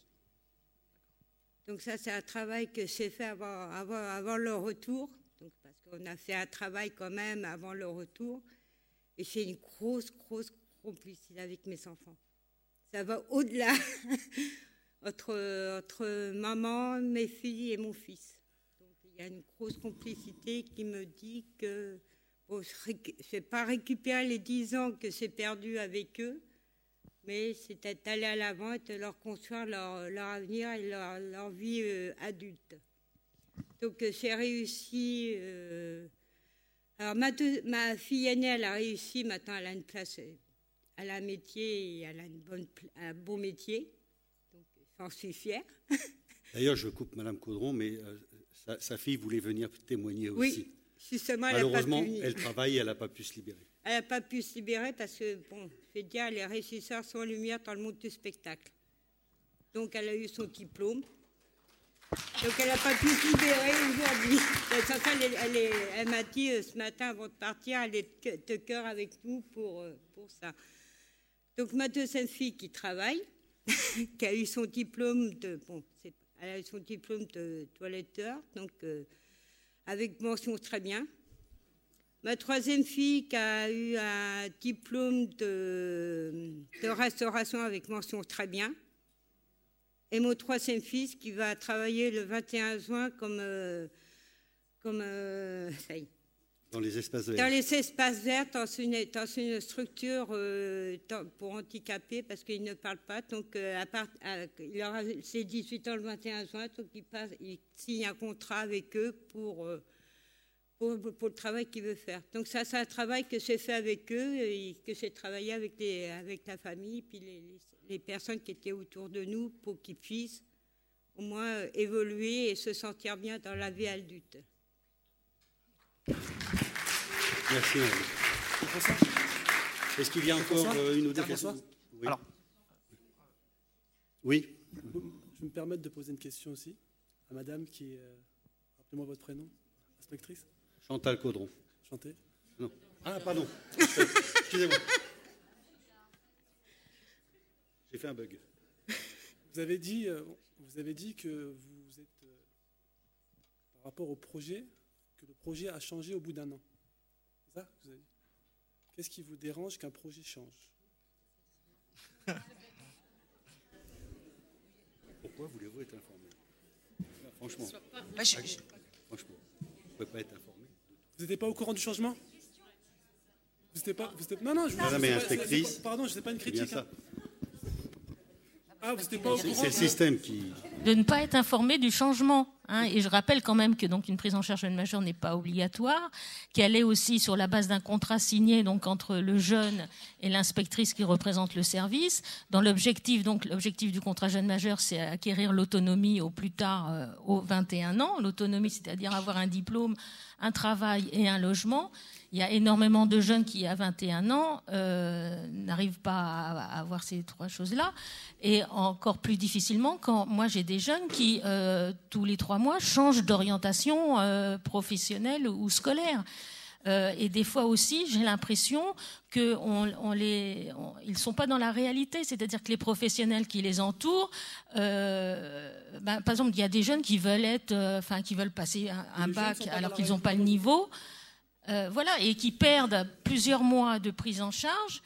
Donc ça, c'est un travail que j'ai fait avant, avant, avant, leur retour, donc, parce qu'on a fait un travail quand même avant leur retour, et j'ai une grosse, grosse complicité avec mes enfants. Ça va au-delà entre, entre maman, mes filles et mon fils y a une grosse complicité qui me dit que bon, je n'ai pas récupéré les 10 ans que j'ai perdus avec eux, mais c'était d'aller à l'avant et leur construire leur, avenir et leur, vie euh, adulte. Donc j'ai réussi. Euh, alors ma, ma, fille aînée, elle a réussi, maintenant elle a une place, elle a un métier et elle a une bonne, un bon métier. Donc j'en suis fière. D'ailleurs, je coupe Madame Caudron, mais sa, fille voulait venir témoigner aussi. Oui, justement, Malheureusement, elle, travaille et elle n'a pas pu se libérer. Elle n'a pas pu se libérer parce que, bon, je vais dire, les régisseurs sont en lumière dans le monde du spectacle. Donc, elle a eu son diplôme. Donc, elle n'a pas pu se libérer aujourd'hui. Elle, elle, m'a dit euh, ce matin avant de partir, elle est de cœur avec nous pour, euh, pour ça. Donc, ma deuxième fille qui travaille, qui a eu son diplôme de. Bon, elle a eu son diplôme de toiletteur, donc euh, avec mention très bien. Ma troisième fille qui a eu un diplôme de, restauration avec mention très bien. Et mon troisième fils qui va travailler le 21 juin comme, euh, comme euh, ça y est, dans les espaces verts. Dans les espaces verts, dans une, dans une structure euh, pour handicapés, parce qu'ils ne parlent pas. Donc, euh, à part, il aura ses 18 ans le 21 juin, donc il, passe, il signe un contrat avec eux pour, pour, pour, le travail qu'il veut faire. Donc, ça, c'est un travail que j'ai fait avec eux et que j'ai travaillé avec, les, avec la famille, puis les, les, personnes qui étaient autour de nous pour qu'ils puissent au moins évoluer et se sentir bien dans la vie adulte. Merci. Est-ce qu'il y a encore euh, une ou deux questions oui. Alors. oui. Je me permettre de poser une question aussi à madame qui est. Euh, rappelez-moi votre prénom, inspectrice Chantal Caudron. Chanté Non. Ah, pardon. Excusez-moi. J'ai fait un bug. Vous avez dit, euh, vous avez dit que vous êtes, par rapport au projet, que le projet a changé au bout d'un an. C'est ça que vous avez dit? Qu'est-ce qui vous dérange qu'un projet change? Pourquoi voulez-vous être informé? Franchement, franchement, vous ne pouvez pas être informé. Vous n'étiez pas au courant du changement? Vous n'étiez pas, vous Non, non, je vous Madame inspectrice. Pardon, je ne sais pas une critique. Hein. Ah, vous n'étiez pas au courant C'est le système qui. De ne pas être informé du changement. Hein, et je rappelle quand même que donc une prise en charge jeune majeur n'est pas obligatoire, qu'elle est aussi sur la base d'un contrat signé donc entre le jeune et l'inspectrice qui représente le service. Dans l'objectif donc l'objectif du contrat jeune majeur, c'est acquérir l'autonomie au plus tard euh, aux 21 ans. L'autonomie, c'est-à-dire avoir un diplôme, un travail et un logement. Il y a énormément de jeunes qui, à 21 ans, euh, n'arrivent pas à, avoir ces trois choses-là. Et encore plus difficilement quand moi j'ai des jeunes qui, euh, tous les trois mois, changent d'orientation euh, professionnelle ou scolaire. et des fois aussi, j'ai l'impression qu'ils on les, ils sont pas dans la réalité. C'est-à-dire que les professionnels qui les entourent, ben, par exemple, il y a des jeunes qui veulent être, enfin, qui veulent passer un, un bac alors qu'ils n'ont pas le niveau. Euh, voilà, et qui perdent plusieurs mois de prise en charge.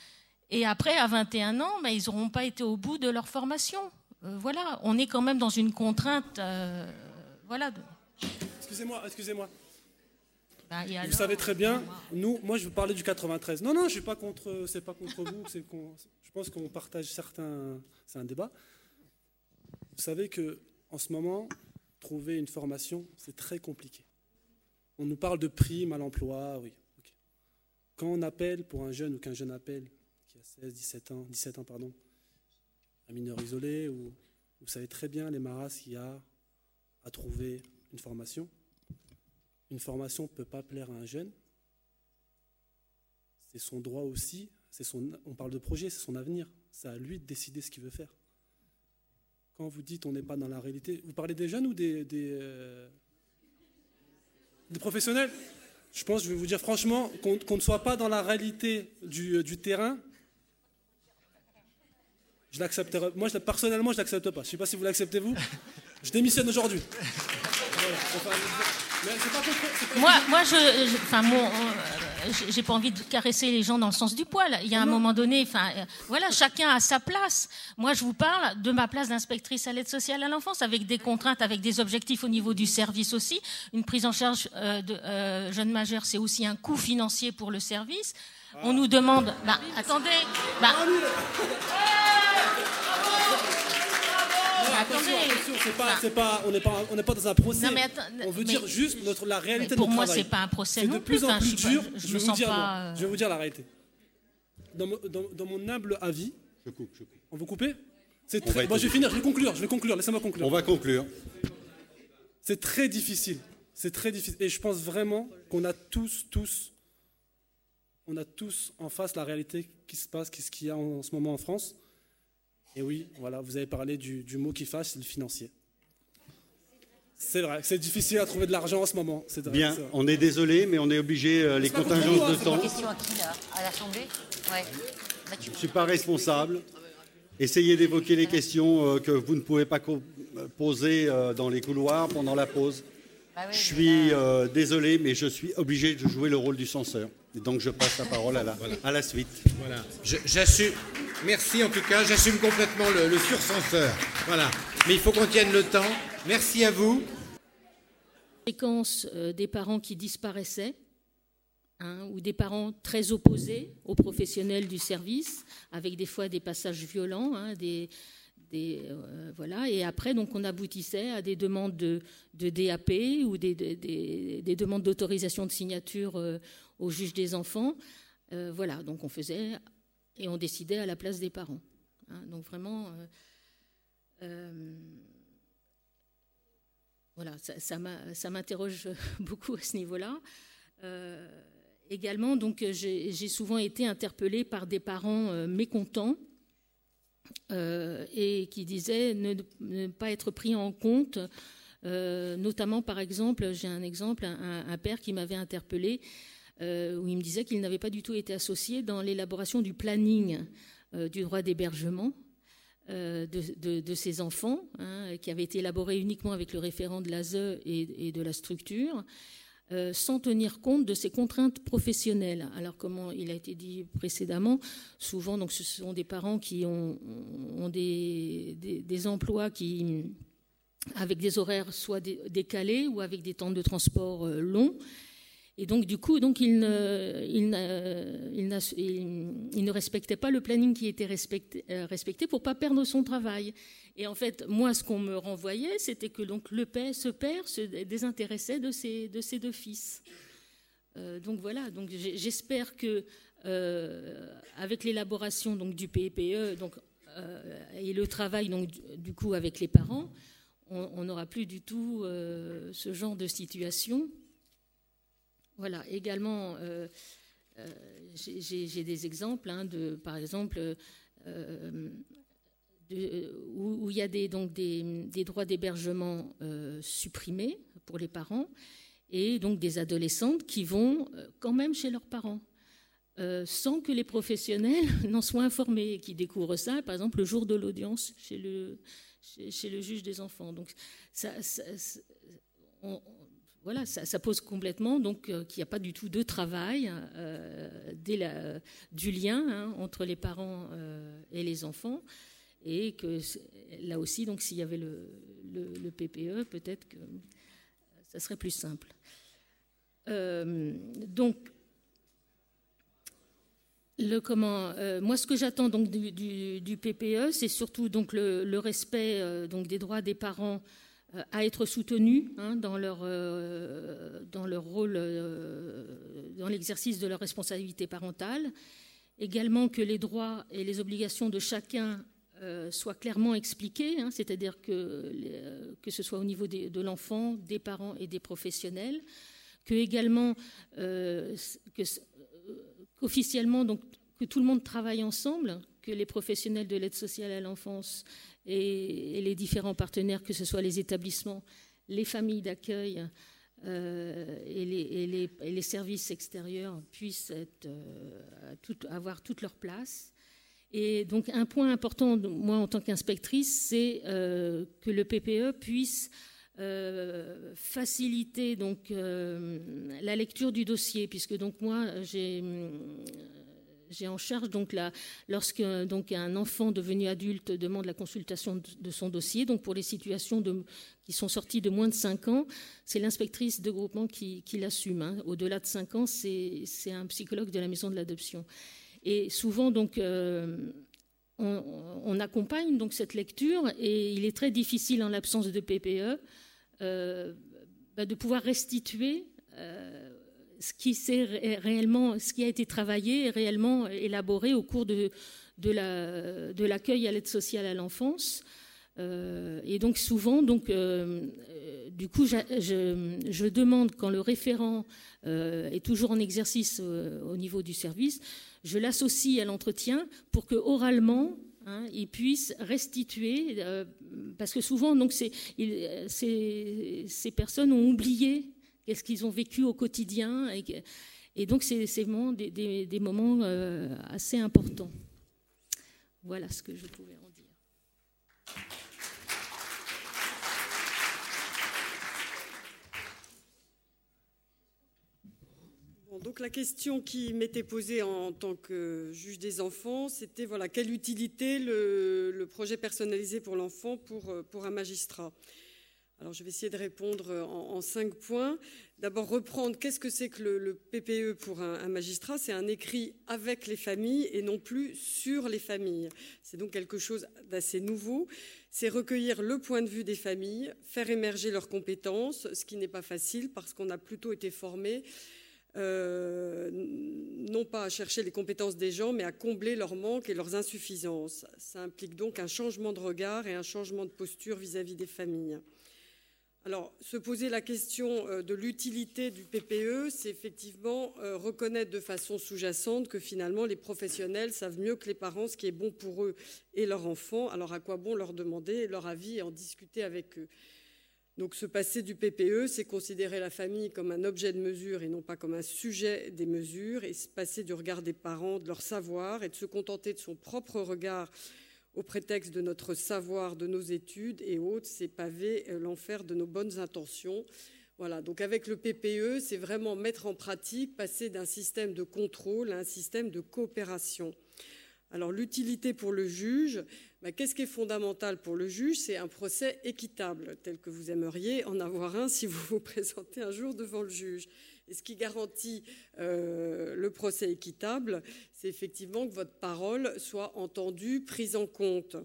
Et après, à 21 ans, ben, ils n'auront pas été au bout de leur formation. Euh, voilà, on est quand même dans une contrainte. Voilà. Excusez-moi, excusez-moi. Ben, vous savez très bien, nous, moi je veux parler du 93. Non, non, je suis pas contre, c'est pas contre vous. je pense qu'on partage certains. C'est un débat. Vous savez que en ce moment, trouver une formation, c'est très compliqué. On nous parle de primes à l'emploi, oui. Quand on appelle pour un jeune ou qu'un jeune appelle, qui a 16, 17 ans, 17 ans, pardon, un mineur isolé, ou vous savez très bien les maras qu'il y a à trouver une formation. Une formation ne peut pas plaire à un jeune. C'est son droit aussi. Son, on parle de projet, c'est son avenir. C'est à lui de décider ce qu'il veut faire. Quand vous dites on n'est pas dans la réalité, vous parlez des jeunes ou des, des, euh, professionnels? Je pense, je vais vous dire franchement, qu'on ne soit pas dans la réalité du, du terrain, je l'accepterai. Moi, personnellement, je l'accepte pas. Je ne sais pas si vous l'acceptez vous. Je démissionne aujourd'hui. moi, moi, je, enfin, bon, euh, j'ai pas envie de caresser les gens dans le sens du poil. Il y a un moment donné, enfin, euh, voilà, chacun a sa place. Moi, je vous parle de ma place d'inspectrice à l'aide sociale à l'enfance, avec des contraintes, avec des objectifs au niveau du service aussi. Une prise en charge euh, de jeunes majeurs, c'est aussi un coût financier pour le service. On nous demande, bah, attendez, bah, attendez. pas, on n'est pas, on n'est pas dans un procès. on veut dire juste notre, la réalité de notre travail. Pour moi, c'est pas un procès C'est de plus en plus dur. je, vais vous dire, je vais vous dire la réalité. Dans, dans, mon humble avis. Je coupe, je coupe. On vous couper? C'est très. Moi, je vais finir. Je vais conclure. Je vais conclure. Laissez-moi conclure. On va conclure. C'est très difficile. C'est très difficile. Et je pense vraiment qu'on a tous, tous, on a tous en face la réalité qui se passe, ce qu'il y a en ce moment en France. Et oui, voilà, vous avez parlé du, mot qui fâche, c'est le financier. C'est vrai, c'est difficile à trouver de l'argent en ce moment. Bien, on est désolé, mais on est obligé, euh, les contingences de temps. question à qui, là À l'Assemblée? Ouais. Je ne suis pas responsable. Essayez d'évoquer les questions euh, que vous ne pouvez pas poser euh, dans les couloirs pendant la pause. Bah je suis désolé, mais je suis obligé de jouer le rôle du censeur. Et donc je passe la parole à la, à la suite. Voilà. J'assume. Merci en tout cas. J'assume complètement le, le surcenseur. Voilà. Mais il faut qu'on tienne le temps. Merci à vous. Séquence euh, des parents qui disparaissaient. Hein, ou des parents très opposés aux professionnels du service, avec des fois des passages violents, hein, des, euh. Et après, donc, on aboutissait à des demandes de, DAP ou des, des, demandes d'autorisation de signature euh, au juge des enfants. Euh, voilà, donc on faisait et on décidait à la place des parents. Hein. donc vraiment, voilà, ça, ça m'interroge beaucoup à ce niveau-là. également, donc, j'ai souvent été interpellée par des parents mécontents euh, et qui disait ne, pas être pris en compte. Euh, notamment, par exemple, j'ai un exemple, un, père qui m'avait interpellé, euh, où il me disait qu'il n'avait pas du tout été associé dans l'élaboration du planning du droit d'hébergement de, ses enfants, hein, qui avait été élaboré uniquement avec le référent de l'ASE et, et, de la structure. Euh, sans tenir compte de ses contraintes professionnelles. Alors, comment il a été dit précédemment, souvent, donc, ce sont des parents qui ont, des, emplois qui, avec des horaires soit décalés ou avec des temps de transport euh, longs. Et donc, du coup, donc, il, ne, il, pas le planning qui était respecté, euh, respecté pour ne pas perdre son travail. Et en fait, moi, ce qu'on me renvoyait, c'était que donc le père, ce père se désintéressait de ses, de ses deux fils. Euh, donc voilà, donc j'espère que euh, avec l'élaboration donc du PPE donc, euh, et le travail donc du, coup avec les parents, on n'aura plus du tout ce genre de situation. Voilà, également, j'ai des exemples hein, de, par exemple, où, il y a des, donc des, droits d'hébergement euh, supprimés pour les parents et donc des adolescentes qui vont euh, quand même chez leurs parents. sans que les professionnels n'en soient informés et qui découvrent ça, par exemple, le jour de l'audience chez le, juge des enfants. Donc, ça, voilà, ça, pose complètement qu'il n'y a pas du tout de travail du lien hein, entre les parents et les enfants et que là aussi, donc s'il y avait le, PPE, peut-être que ça serait plus simple. Euh, donc, euh, moi, ce que j'attends donc du, du, PPE, c'est surtout donc le, respect euh, donc des droits des parents à être soutenus hein, dans, leur, dans leur rôle, dans l'exercice de leur responsabilité parentale. Également que les droits et les obligations de chacun euh, soit clairement expliqué, hein, c'est-à-dire que, euh, que ce soit au niveau de l'enfant, des parents et des professionnels, que également euh, qu'officiellement donc que tout le monde travaille ensemble, que les professionnels de l'aide sociale à l'enfance et, les différents partenaires, que ce soit les établissements, les familles d'accueil, et, les, services extérieurs puissent avoir toute leur place. Et donc un point important, moi en tant qu'inspectrice, c'est que le PPE puisse euh, faciliter donc euh, la lecture du dossier, puisque donc moi j'ai en charge donc lorsque donc un enfant devenu adulte demande la consultation de, son dossier, donc pour les situations qui sont sorties de moins de 5 ans, c'est l'inspectrice de groupement qui, qui l'assume. Hein. Au-delà de 5 ans, c'est un psychologue de la maison de l'adoption. Et souvent donc euh, on, accompagne donc cette lecture et il est très difficile en l'absence de PPE euh, bah, de pouvoir restituer euh, ce qui, réellement, a été travaillé et réellement élaboré au cours de, l'accueil à l'aide sociale à l'enfance. Euh, et donc souvent, donc, du coup, je, demande quand le référent est toujours en exercice au niveau du service, je l'associe à l'entretien pour que oralement hein, restituer, euh, parce que souvent, donc, euh, ces personnes ont oublié qu'est-ce qu'ils ont vécu au quotidien, et, donc c'est vraiment des, moments euh, assez importants. Voilà ce que je pouvais en dire. Donc la question qui m'était posée en tant que juge des enfants, c'était voilà, quelle utilité le, projet personnalisé pour l'enfant pour, euh, pour un magistrat? Alors je vais essayer de répondre en, cinq points. D'abord reprendre qu'est-ce que c'est que le, PPE pour un, magistrat? C'est un écrit avec les familles et non plus sur les familles. C'est donc quelque chose d'assez nouveau. C'est recueillir le point de vue des familles, faire émerger leurs compétences, ce qui n'est pas facile parce qu'on a plutôt été formé euh, non pas à chercher les compétences des gens, mais à combler leurs manques et leurs insuffisances. Ça implique donc un changement de regard et un changement de posture vis-à-vis des familles. Alors, se poser la question euh, de l'utilité du PPE, c'est effectivement euh, reconnaître de façon sous-jacente que finalement les professionnels savent mieux que les parents ce qui est bon pour eux et leurs enfants. Alors, à quoi bon leur demander leur avis et en discuter avec eux? Donc se passer du PPE, c'est considérer la famille comme un objet de mesure et non pas comme un sujet des mesures, et se passer du regard des parents, de leur savoir, et de se contenter de son propre regard au prétexte de notre savoir, de nos études et autres, c'est paver euh, l'enfer de nos bonnes intentions. Voilà, donc avec le PPE, c'est vraiment mettre en pratique, passer d'un système de contrôle à un système de coopération. Alors l'utilité pour le juge, qu'est-ce qui est fondamental pour le juge C'est un procès équitable, tel que vous aimeriez en avoir un si vous vous présentez un jour devant le juge. Et ce qui garantit euh, le procès équitable, c'est effectivement que votre parole soit entendue, prise en compte.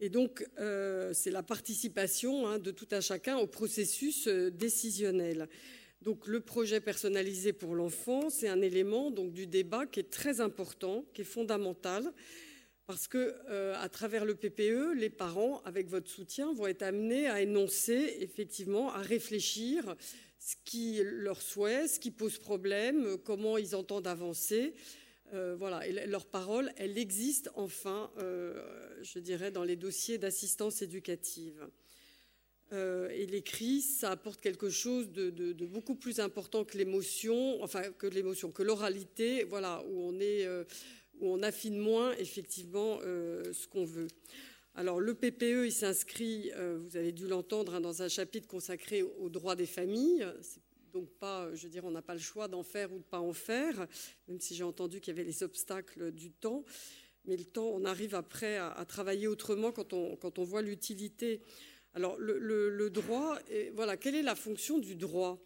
Et donc, euh, c'est la participation hein, de tout un chacun au processus euh, décisionnel. Donc, le projet personnalisé pour l'enfant, c'est un élément donc, du débat qui est très important, qui est fondamental parce que euh, à travers le PPE, les parents, avec votre soutien, vont être amenés à énoncer, effectivement, à réfléchir ce qui leur souhaite, ce qui pose problème, comment ils entendent avancer. Euh, voilà, et leur parole, elle existe enfin, euh, je dirais, dans les dossiers d'assistance éducative. et l'écrit, ça apporte quelque chose de, de beaucoup plus important que l'émotion, enfin que l'émotion, que l'oralité, voilà, où on est où on affine moins effectivement euh, ce qu'on veut. Alors le PPE, il s'inscrit, euh, vous avez dû l'entendre, hein, dans un chapitre consacré aux droits des familles. Donc pas, je veux dire, on n'a pas le choix d'en faire ou de pas en faire, même si j'ai entendu qu'il y avait les obstacles du temps. Mais le temps, on arrive après à, travailler autrement quand on, quand on voit l'utilité. Alors le, droit, voilà, quelle est la fonction du droit?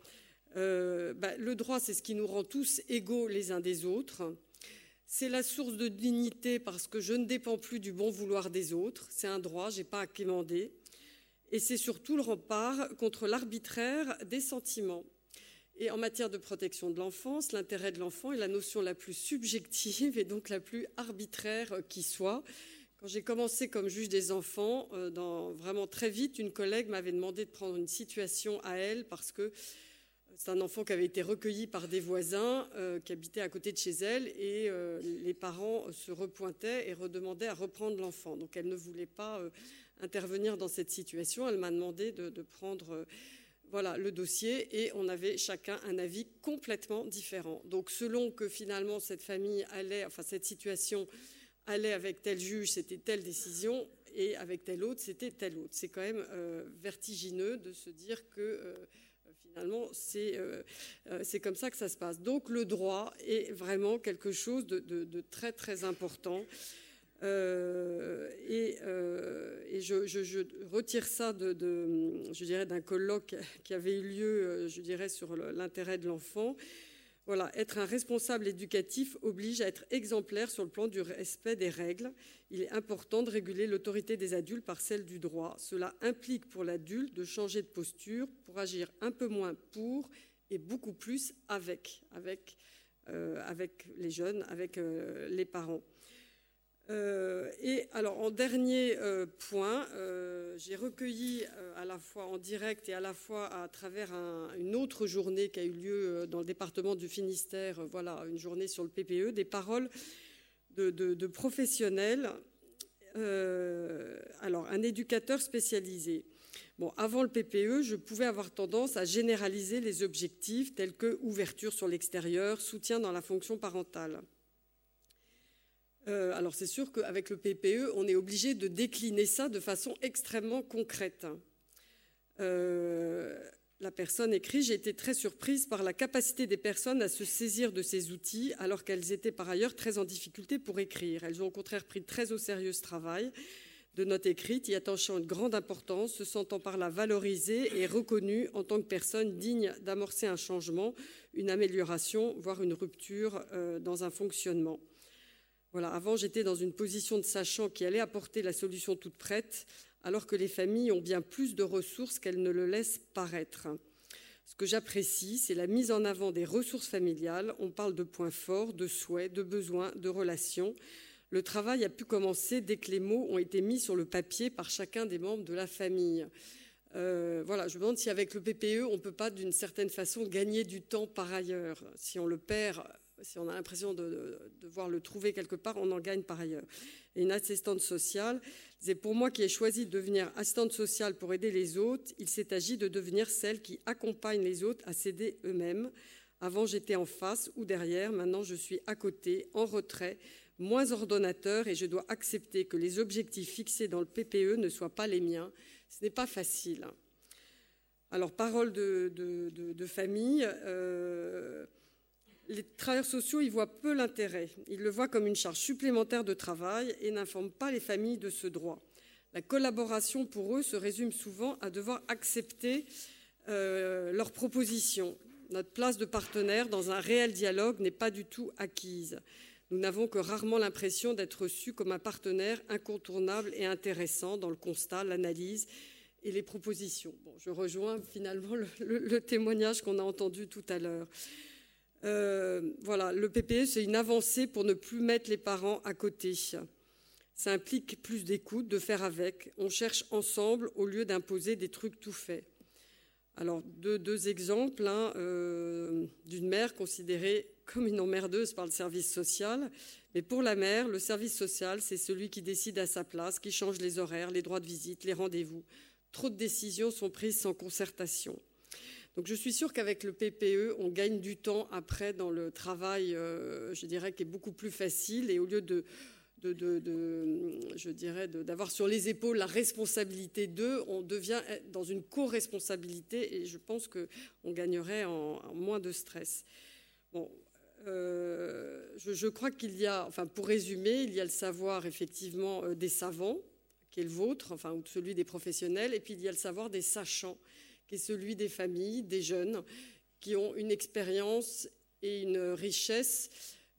Euh, ben, Le droit, c'est ce qui nous rend tous égaux les uns des autres. C'est la source de dignité parce que je ne dépends plus du bon vouloir des autres. C'est un droit, je n'ai pas à quémander. Et c'est surtout le rempart contre l'arbitraire des sentiments. Et en matière de protection de l'enfance, l'intérêt de l'enfant est la notion la plus subjective et donc la plus arbitraire qui soit. Quand j'ai commencé comme juge des enfants, euh, vraiment très vite, une collègue m'avait demandé de prendre une situation à elle parce que c'est un enfant qui avait été recueilli par des voisins euh, qui habitaient à côté de chez elle et euh, les parents se repointaient et redemandaient à reprendre l'enfant. Donc elle ne voulait pas euh, intervenir dans cette situation. Elle m'a demandé de, prendre voilà le dossier et on avait chacun un avis complètement différent. Donc selon que finalement cette famille allait, enfin cette situation allait avec tel juge, c'était telle décision et avec tel autre, c'était telle autre. C'est quand même vertigineux de se dire que euh, finalement euh, c'est comme ça que ça se passe. Donc le droit est vraiment quelque chose de très très important. Euh, et, euh, je, retire ça je dirais, d'un colloque qui avait eu lieu, euh, je dirais, sur l'intérêt de l'enfant. Voilà, être un responsable éducatif oblige à être exemplaire sur le plan du respect des règles. Il est important de réguler l'autorité des adultes par celle du droit. Cela implique pour l'adulte de changer de posture pour agir un peu moins pour et beaucoup plus avec, avec les jeunes, avec les parents. Euh, et alors, en dernier euh, point, euh, j'ai recueilli à la fois en direct et à la fois à travers une autre journée qui a eu lieu dans le département du Finistère, voilà, une journée sur le PPE, des paroles de, professionnels. alors, un éducateur spécialisé. Bon, avant le PPE, je pouvais avoir tendance à généraliser les objectifs tels que ouverture sur l'extérieur, soutien dans la fonction parentale. Euh, alors c'est sûr qu'avec le PPE, on est obligé de décliner ça de façon extrêmement concrète. Euh, la personne écrit J'ai été très surprise par la capacité des personnes à se saisir de ces outils alors qu'elles étaient par ailleurs très en difficulté pour écrire. Elles ont au contraire pris très au sérieux ce travail de notes écrites, y attachant une grande importance, se sentant par là valorisées et reconnues en tant que personnes dignes d'amorcer un changement, une amélioration, voire une rupture euh, dans un fonctionnement. Voilà, avant, j'étais dans une position de sachant qui allait apporter la solution toute prête, alors que les familles ont bien plus de ressources qu'elles ne le laissent paraître. Ce que j'apprécie, c'est la mise en avant des ressources familiales. On parle de points forts, de souhaits, de besoins, de relations. Le travail a pu commencer dès que les mots ont été mis sur le papier par chacun des membres de la famille. Euh, voilà, je me demande si avec le PPE, on ne peut pas d'une certaine façon gagner du temps par ailleurs. Si on le perd si on a l'impression de, devoir le trouver quelque part, on en gagne par ailleurs. Et une assistante sociale, c'est pour moi qui ai choisi de devenir assistante sociale pour aider les autres, il s'est agi de devenir celle qui accompagne les autres à s'aider eux-mêmes. Avant, j'étais en face ou derrière, maintenant je suis à côté, en retrait, moins ordonnateur et je dois accepter que les objectifs fixés dans le PPE ne soient pas les miens. Ce n'est pas facile. Alors, parole de, famille. Euh, les travailleurs sociaux y voient peu l'intérêt. Ils le voient comme une charge supplémentaire de travail et n'informent pas les familles de ce droit. La collaboration pour eux se résume souvent à devoir accepter euh, leurs propositions. Notre place de partenaire dans un réel dialogue n'est pas du tout acquise. Nous n'avons que rarement l'impression d'être reçus comme un partenaire incontournable et intéressant dans le constat, l'analyse et les propositions. je rejoins finalement le témoignage qu'on a entendu tout à l'heure. Euh, voilà, le PPE, c'est une avancée pour ne plus mettre les parents à côté. Ça implique plus d'écoute, de faire avec. On cherche ensemble au lieu d'imposer des trucs tout faits. Alors, deux, exemples hein, euh, d'une mère considérée comme une emmerdeuse par le service social. Mais pour la mère, le service social, c'est celui qui décide à sa place, qui change les horaires, les droits de visite, les rendez-vous. Trop de décisions sont prises sans concertation. Donc je suis sûre qu'avec le PPE, on gagne du temps après dans le travail, euh, je dirais, qui est beaucoup plus facile. Et au lieu de, je dirais, d'avoir sur les épaules la responsabilité d'eux, on devient dans une co-responsabilité. Et je pense qu'on gagnerait en, moins de stress. Bon, euh, je, crois qu'il y a, enfin pour résumer, il y a le savoir effectivement euh, des savants, qui est le vôtre, enfin ou celui des professionnels, et puis il y a le savoir des sachants qui est celui des familles, des jeunes, qui ont une expérience et une richesse,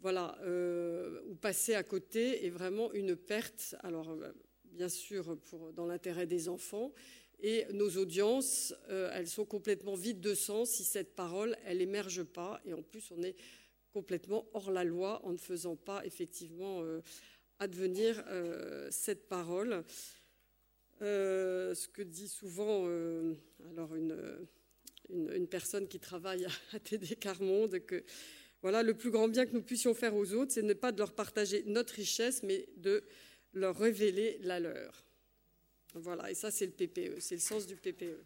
voilà, euh, où passer à côté est vraiment une perte. Alors, euh, bien sûr, pour, dans l'intérêt des enfants. Et nos audiences, euh, elles sont complètement vides de sens si cette parole, elle émerge pas. Et en plus, on est complètement hors la loi en ne faisant pas effectivement advenir cette parole. Euh, ce que dit souvent euh, alors une, une, personne qui travaille à TD Carmonde, que voilà, le plus grand bien que nous puissions faire aux autres, c'est ne pas de leur partager notre richesse, mais de leur révéler la leur. Voilà, et ça c'est le PPE, c'est le sens du PPE.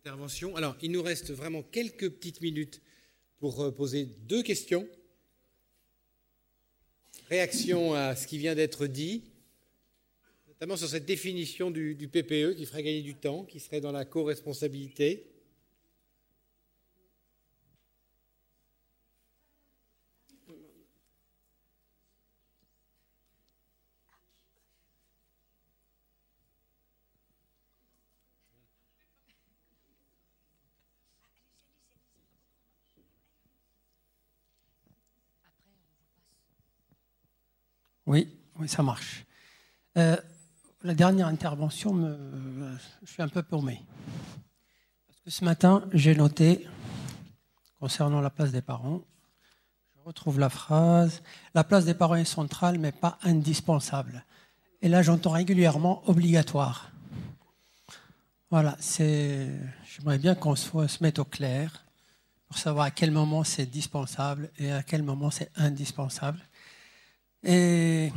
Interventions. Alors, il nous reste vraiment quelques petites minutes pour euh, poser deux questions. Réaction à ce qui vient d'être dit, notamment sur cette définition du, du, PPE qui ferait gagner du temps, qui serait dans la co-responsabilité. Oui, oui, ça marche. Euh, la dernière intervention, je suis un peu paumé. Parce que ce matin, j'ai noté, concernant la place des parents, je retrouve la phrase, la place des parents est centrale, mais pas indispensable. Et là, j'entends régulièrement obligatoire. Voilà, c'est. J'aimerais bien qu'on se mette au clair pour savoir à quel moment c'est dispensable et à quel moment c'est indispensable. Et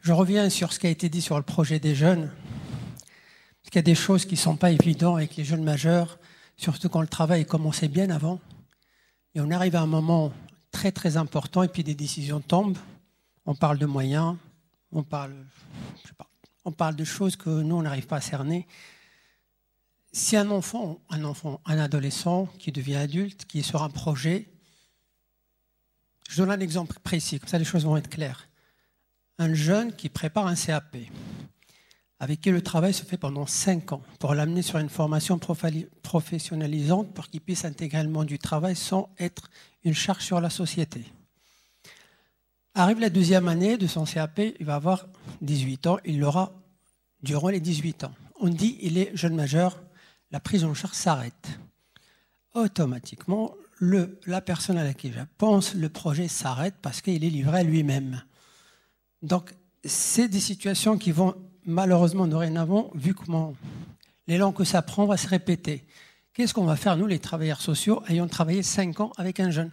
je reviens sur ce qui a été dit sur le projet des jeunes, parce qu'il y a des choses qui ne sont pas évidentes avec les jeunes majeurs, surtout quand le travail commençait bien avant. Et on arrive à un moment très très important et puis des décisions tombent. On parle de moyens, on parle, on parle de choses que nous on n'arrive pas à cerner. Si un enfant, un enfant, un adolescent qui devient adulte, qui est sur un projet, je donne un exemple précis, comme ça les choses vont être claires. Un jeune qui prépare un CAP, avec qui le travail se fait pendant 5 ans, pour l'amener sur une formation professionnalisante pour qu'il puisse intégrer le du travail sans être une charge sur la société. Arrive la deuxième année de son CAP, il va avoir 18 ans, il l'aura durant les 18 ans. On dit il est jeune majeur, la prise en charge s'arrête. Automatiquement, la personne à laquelle je pense, le projet s'arrête parce qu'il est livré à lui-même. Donc, c'est des situations qui vont malheureusement dorénavant, vu comment l'élan que ça prend va se répéter. Qu'est-ce qu'on va faire, nous, les travailleurs sociaux, ayant travaillé cinq ans avec un jeune?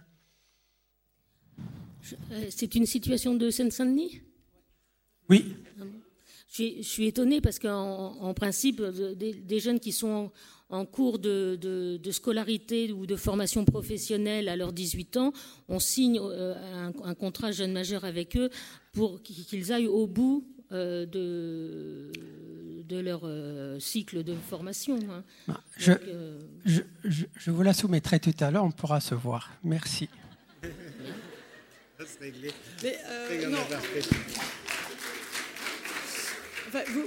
Euh, C'est une situation de Seine-Saint-Denis? Oui. Je suis, étonnée parce qu'en principe, des, jeunes qui sont en cours de, scolarité ou de formation professionnelle à leurs 18 ans, on signe euh, un, contrat jeune majeur avec eux pour qu'ils aillent au bout euh, de, de leur euh, cycle de formation. Hein. Ah, je, je, je, vous la soumettrai tout à l'heure, on pourra se voir. Merci. Mais,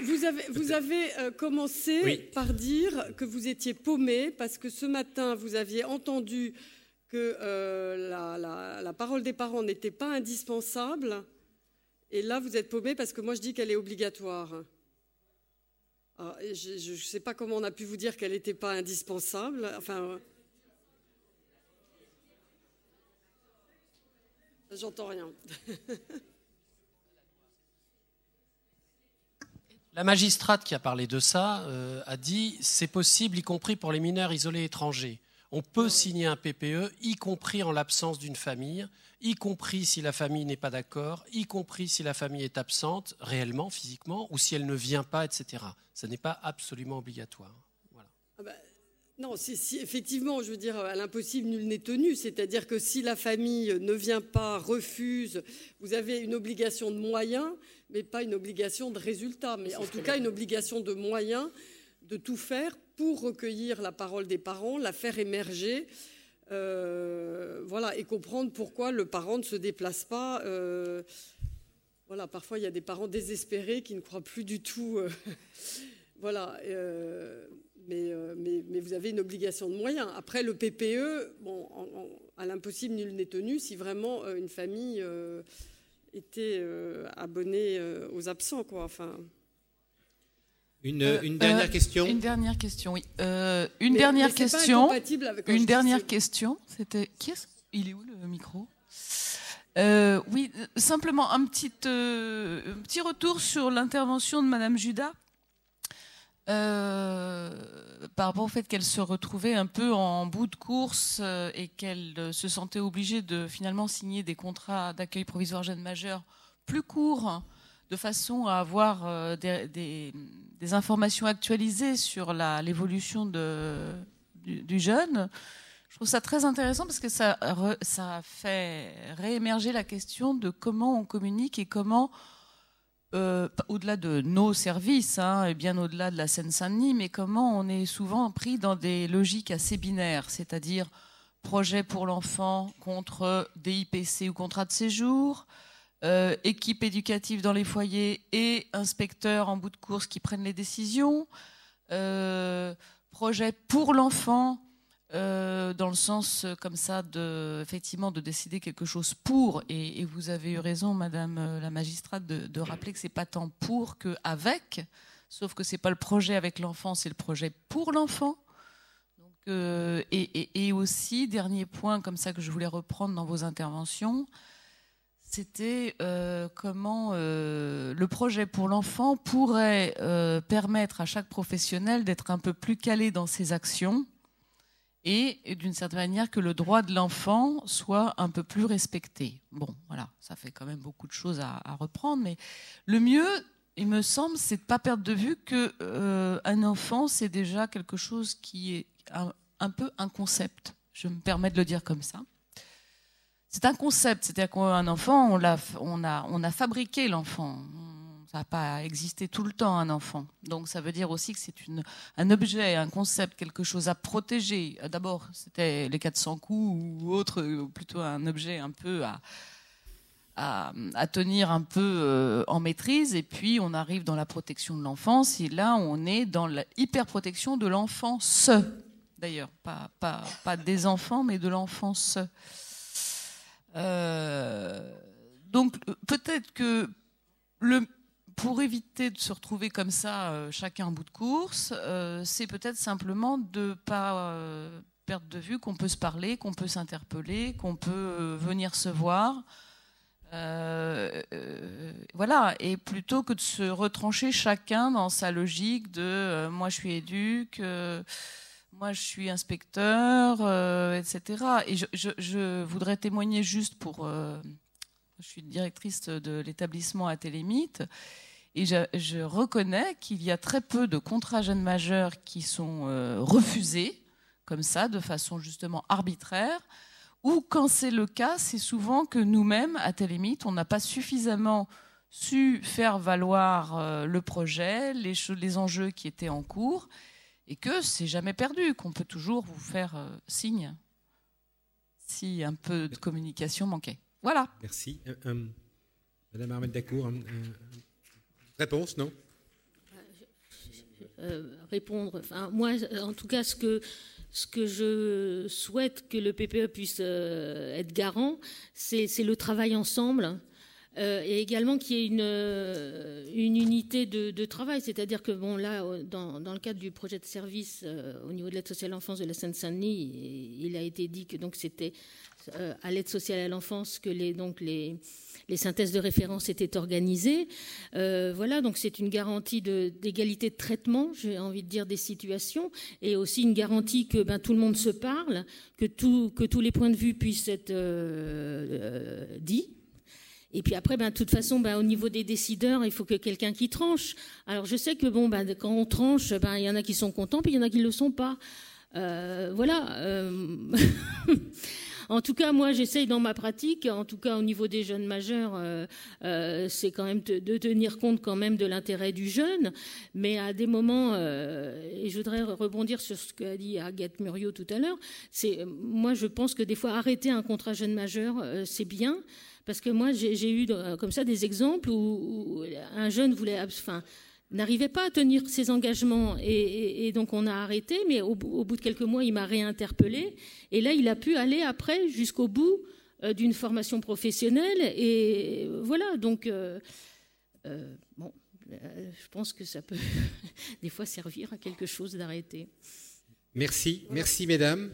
vous, avez, vous avez euh, commencé par dire que vous étiez paumé parce que ce matin, vous aviez entendu que euh, la, parole des parents n'était pas indispensable. Et là, vous êtes paumé parce que moi, je dis qu'elle est obligatoire. je ne sais pas comment on a pu vous dire qu'elle n'était pas indispensable. Enfin. J'entends rien. La magistrate qui a parlé de ça euh, a dit c'est possible, y compris pour les mineurs isolés étrangers. On peut signer un PPE, y compris en l'absence d'une famille, y compris si la famille n'est pas d'accord, y compris si la famille est absente réellement, physiquement, ou si elle ne vient pas, etc. Ce n'est pas absolument obligatoire. Ah bah, non, si, effectivement, je veux dire, à l'impossible, nul n'est tenu. C'est-à-dire que si la famille ne vient pas, refuse, vous avez une obligation de moyens, mais pas une obligation de résultat. Mais en tout cas, une obligation de moyens de tout faire pour recueillir la parole des parents, la faire émerger. Euh, voilà, et comprendre pourquoi le parent ne se déplace pas. Euh, voilà, parfois il y a des parents désespérés qui ne croient plus du tout. Euh, voilà. Mais, mais, vous avez une obligation de moyens. Après, le PPE, bon, à l'impossible, nul n'est tenu si vraiment une famille euh, était abonnée aux absents. Quoi. Enfin, une, une, dernière question Une dernière question, oui. une dernière question. une dernière question. C'était. Qui est Il est où le micro? Oui, simplement un petit, un petit retour sur l'intervention de Madame Judas euh, par rapport au fait qu'elle se retrouvait un peu en bout de course euh, et qu'elle euh, se sentait obligée de finalement signer des contrats d'accueil provisoire jeunes majeurs plus courts de façon à avoir des, informations actualisées sur l'évolution du, du, jeune. Je trouve ça très intéressant parce que ça, ça fait réémerger la question de comment on communique et comment euh, au-delà de nos services, hein, et bien au-delà de la Seine-Saint-Denis, mais comment on est souvent pris dans des logiques assez binaires, c'est-à-dire projet pour l'enfant contre DIPC ou contrat de séjour, euh, équipe éducative dans les foyers et inspecteurs en bout de course qui prennent les décisions, euh, projet pour l'enfant euh, dans le sens euh, comme ça de effectivement de décider quelque chose pour et, vous avez eu raison Madame euh, la magistrate de, rappeler que c'est pas tant pour que avec sauf que c'est pas le projet avec l'enfant c'est le projet pour l'enfant. Et, aussi dernier point comme ça que je voulais reprendre dans vos interventions c'était comment le projet pour l'enfant pourrait permettre à chaque professionnel d'être un peu plus calé dans ses actions et d'une certaine manière que le droit de l'enfant soit un peu plus respecté. Bon, voilà, ça fait quand même beaucoup de choses à, reprendre, mais le mieux, il me semble, c'est de ne pas perdre de vue qu'un euh, enfant, c'est déjà quelque chose qui est un, peu un concept. Je me permets de le dire comme ça. C'est un concept, c'est-à-dire qu'un enfant, on a, fabriqué l'enfant ça n'a pas existé tout le temps un enfant. Donc ça veut dire aussi que c'est un objet, un concept, quelque chose à protéger. D'abord, c'était les 400 coups ou autre, plutôt un objet un peu à, à, tenir un peu euh, en maîtrise. Et puis on arrive dans la protection de l'enfance. Et là, on est dans la hyper-protection de l'enfance. D'ailleurs, pas, pas, pas, des enfants, mais de l'enfance. Euh, donc peut-être que le, pour éviter de se retrouver comme ça, euh, chacun en bout de course, euh, c'est peut-être simplement de ne pas euh, perdre de vue qu'on peut se parler, qu'on peut s'interpeller, qu'on peut venir se voir. voilà, et plutôt que de se retrancher chacun dans sa logique de moi je suis éduque, moi je suis inspecteur, etc. Et je, voudrais témoigner juste pour. Je suis directrice de l'établissement à Télémite. Et je, reconnais qu'il y a très peu de contrats jeunes majeurs qui sont euh, refusés, comme ça, de façon justement arbitraire, ou quand c'est le cas, c'est souvent que nous-mêmes, à Télémite, on n'a pas suffisamment su faire valoir euh, le projet, les, les, enjeux qui étaient en cours, et que c'est jamais perdu, qu'on peut toujours vous faire euh, signe si un peu de communication manquait. Voilà. Merci. Madame Armel Dacour, Réponse, non? Euh, Répondre. Enfin, moi, en tout cas, ce que, ce que je souhaite que le PPE puisse euh, être garant, c'est le travail ensemble. Euh, et également qu'il y ait une, une unité de, travail, c'est-à-dire que bon là, dans, dans, le cadre du projet de service au niveau de l'aide sociale à l'enfance de la Seine-Saint-Denis, il a été dit que donc c'était à l'aide sociale à l'enfance que les donc les les synthèses de référence étaient organisées. Euh, voilà, donc c'est une garantie d'égalité de, traitement, j'ai envie de dire, des situations, et aussi une garantie que ben, tout le monde se parle, que, tout, que tous les points de vue puissent être euh, euh, dits. Et puis après, ben, de toute façon, ben, au niveau des décideurs, il faut que quelqu'un qui tranche. Alors je sais que bon, ben, quand on tranche, ben, il y en a qui sont contents, puis il y en a qui ne le sont pas. voilà. En tout cas, moi, j'essaye dans ma pratique, en tout cas au niveau des jeunes majeurs, euh, euh, c'est quand même de tenir compte quand même de l'intérêt du jeune, mais à des moments, euh, et je voudrais rebondir sur ce qu'a dit Agathe Muriot tout à l'heure, c'est moi, je pense que des fois arrêter un contrat jeune majeur, c'est bien. Parce que moi, j'ai eu comme ça des exemples où, un jeune voulait, enfin, n'arrivait pas à tenir ses engagements et, donc on a arrêté, mais au, bout de quelques mois, il m'a réinterpellé et là, il a pu aller après jusqu'au bout euh, d'une formation professionnelle et voilà, donc euh, euh, bon, je pense que ça peut des fois servir à quelque chose d'arrêter. Merci, merci mesdames.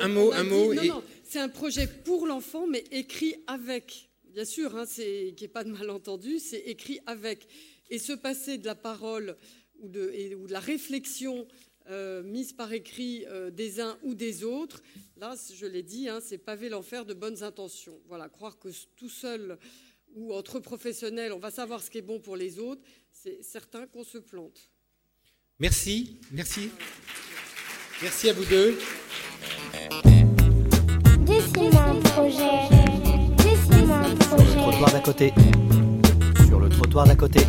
un, mot, un mot. Non, c'est un projet pour l'enfant, mais écrit avec. Bien sûr, hein, c'est qu'il n'y ait pas de malentendu, c'est écrit avec et se passer de la parole ou de, ou de la réflexion euh, mise par écrit euh, des uns ou des autres, là, je l'ai dit, hein, c'est pavé l'enfer de bonnes intentions. Voilà, croire que tout seul où entre professionnels, on va savoir ce qui est bon pour les autres, c'est certain qu'on se plante. Merci, merci. Merci à vous deux. Dessine-moi un projet. Dessine-moi un projet. Sur le trottoir d'à côté. Sur le trottoir d'à côté.